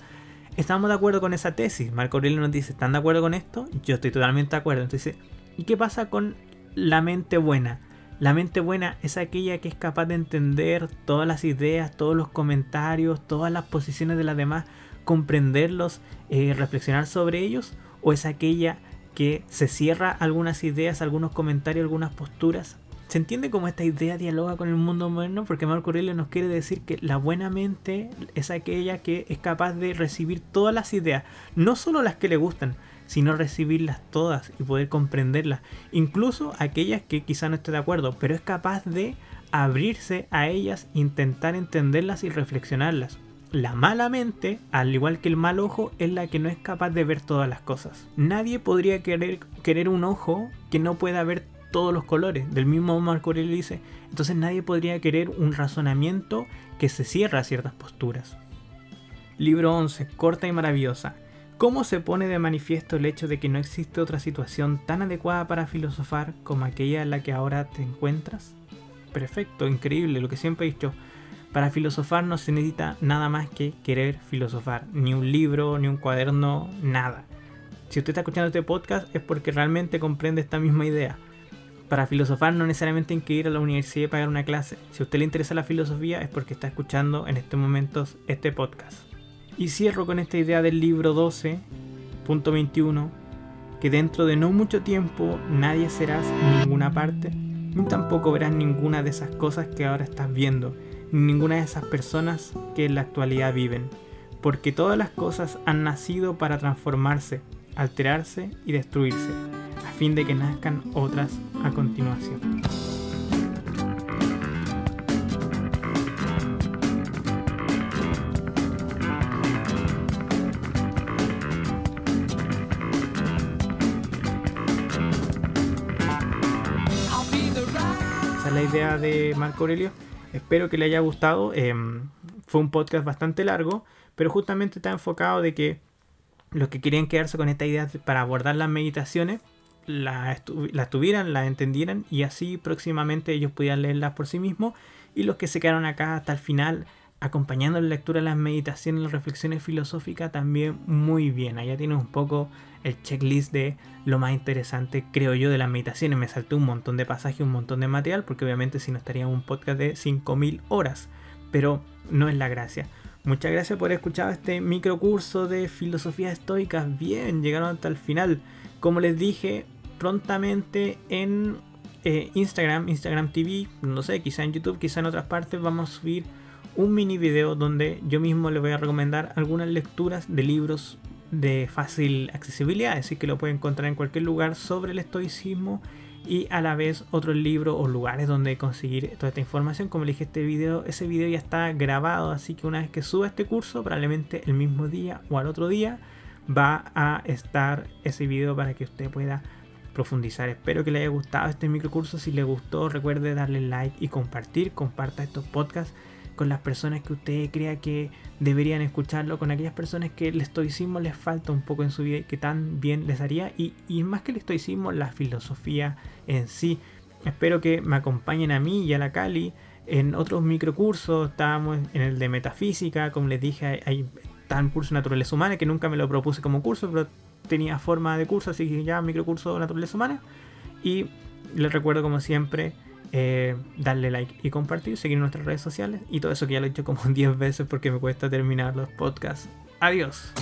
[SPEAKER 1] Estamos de acuerdo con esa tesis. Marco Aurelio nos dice, ¿están de acuerdo con esto? Yo estoy totalmente de acuerdo. Entonces, ¿y qué pasa con la mente buena? La mente buena es aquella que es capaz de entender todas las ideas, todos los comentarios, todas las posiciones de las demás, comprenderlos, eh, reflexionar sobre ellos, o es aquella que se cierra algunas ideas, algunos comentarios, algunas posturas. ¿Se entiende cómo esta idea dialoga con el mundo moderno? Porque Marco Aurelio nos quiere decir que la buena mente es aquella que es capaz de recibir todas las ideas, no solo las que le gustan, sino recibirlas todas y poder comprenderlas, incluso aquellas que quizá no esté de acuerdo, pero es capaz de abrirse a ellas, intentar entenderlas y reflexionarlas. La mala mente, al igual que el mal ojo, es la que no es capaz de ver todas las cosas. Nadie podría querer, querer un ojo que no pueda ver todos los colores. Del mismo Marco Aurelio dice, entonces nadie podría querer un razonamiento que se cierra a ciertas posturas. Libro 11, corta y maravillosa. ¿Cómo se pone de manifiesto el hecho de que no existe otra situación tan adecuada para filosofar como aquella en la que ahora te encuentras? Perfecto, increíble, lo que siempre he dicho. Para filosofar no se necesita nada más que querer filosofar, ni un libro, ni un cuaderno, nada. Si usted está escuchando este podcast es porque realmente comprende esta misma idea. Para filosofar no necesariamente hay que ir a la universidad y pagar una clase. Si a usted le interesa la filosofía es porque está escuchando en estos momentos este podcast. Y cierro con esta idea del libro 12.21, que dentro de no mucho tiempo nadie serás en ninguna parte, ni tampoco verás ninguna de esas cosas que ahora estás viendo, ni ninguna de esas personas que en la actualidad viven, porque todas las cosas han nacido para transformarse, alterarse y destruirse, a fin de que nazcan otras a continuación. Idea de Marco Aurelio. Espero que le haya gustado. Em, fue un podcast bastante largo, pero justamente está enfocado de que los que querían quedarse con esta idea para abordar las meditaciones las, las tuvieran, las entendieran y así próximamente ellos pudieran leerlas por sí mismos. Y los que se quedaron acá hasta el final acompañando la lectura las meditaciones las reflexiones filosóficas también muy bien. Allá tienes un poco el checklist de lo más interesante, creo yo, de las meditaciones. Me salté un montón de pasajes, un montón de material, porque obviamente si no estaría un podcast de 5000 horas. Pero no es la gracia. Muchas gracias por escuchar este microcurso de filosofía estoica. Bien, llegaron hasta el final. Como les dije, prontamente en eh, Instagram, Instagram TV, no sé, quizá en YouTube, quizá en otras partes, vamos a subir un mini video donde yo mismo les voy a recomendar algunas lecturas de libros de fácil accesibilidad, es decir, que lo pueden encontrar en cualquier lugar sobre el estoicismo y a la vez otros libros o lugares donde conseguir toda esta información. Como le dije, este video, ese video ya está grabado, así que una vez que suba este curso, probablemente el mismo día o al otro día va a estar ese video para que usted pueda profundizar. Espero que le haya gustado este microcurso. Si le gustó, recuerde darle like y compartir. Comparta estos podcasts con las personas que usted crea que deberían escucharlo, con aquellas personas que el estoicismo les falta un poco en su vida y que tan bien les haría, y, más que el estoicismo, la filosofía en sí. Espero que me acompañen a mí y a la Cali en otros microcursos, estábamos en el de metafísica, como les dije, hay, el curso de naturaleza humana, que nunca me lo propuse como curso, pero tenía forma de curso, así que ya microcurso de naturaleza humana. Y les recuerdo como siempre, eh, darle like y compartir, seguir nuestras redes sociales y todo eso que ya lo he hecho como 10 veces porque me cuesta terminar los podcasts. Adiós.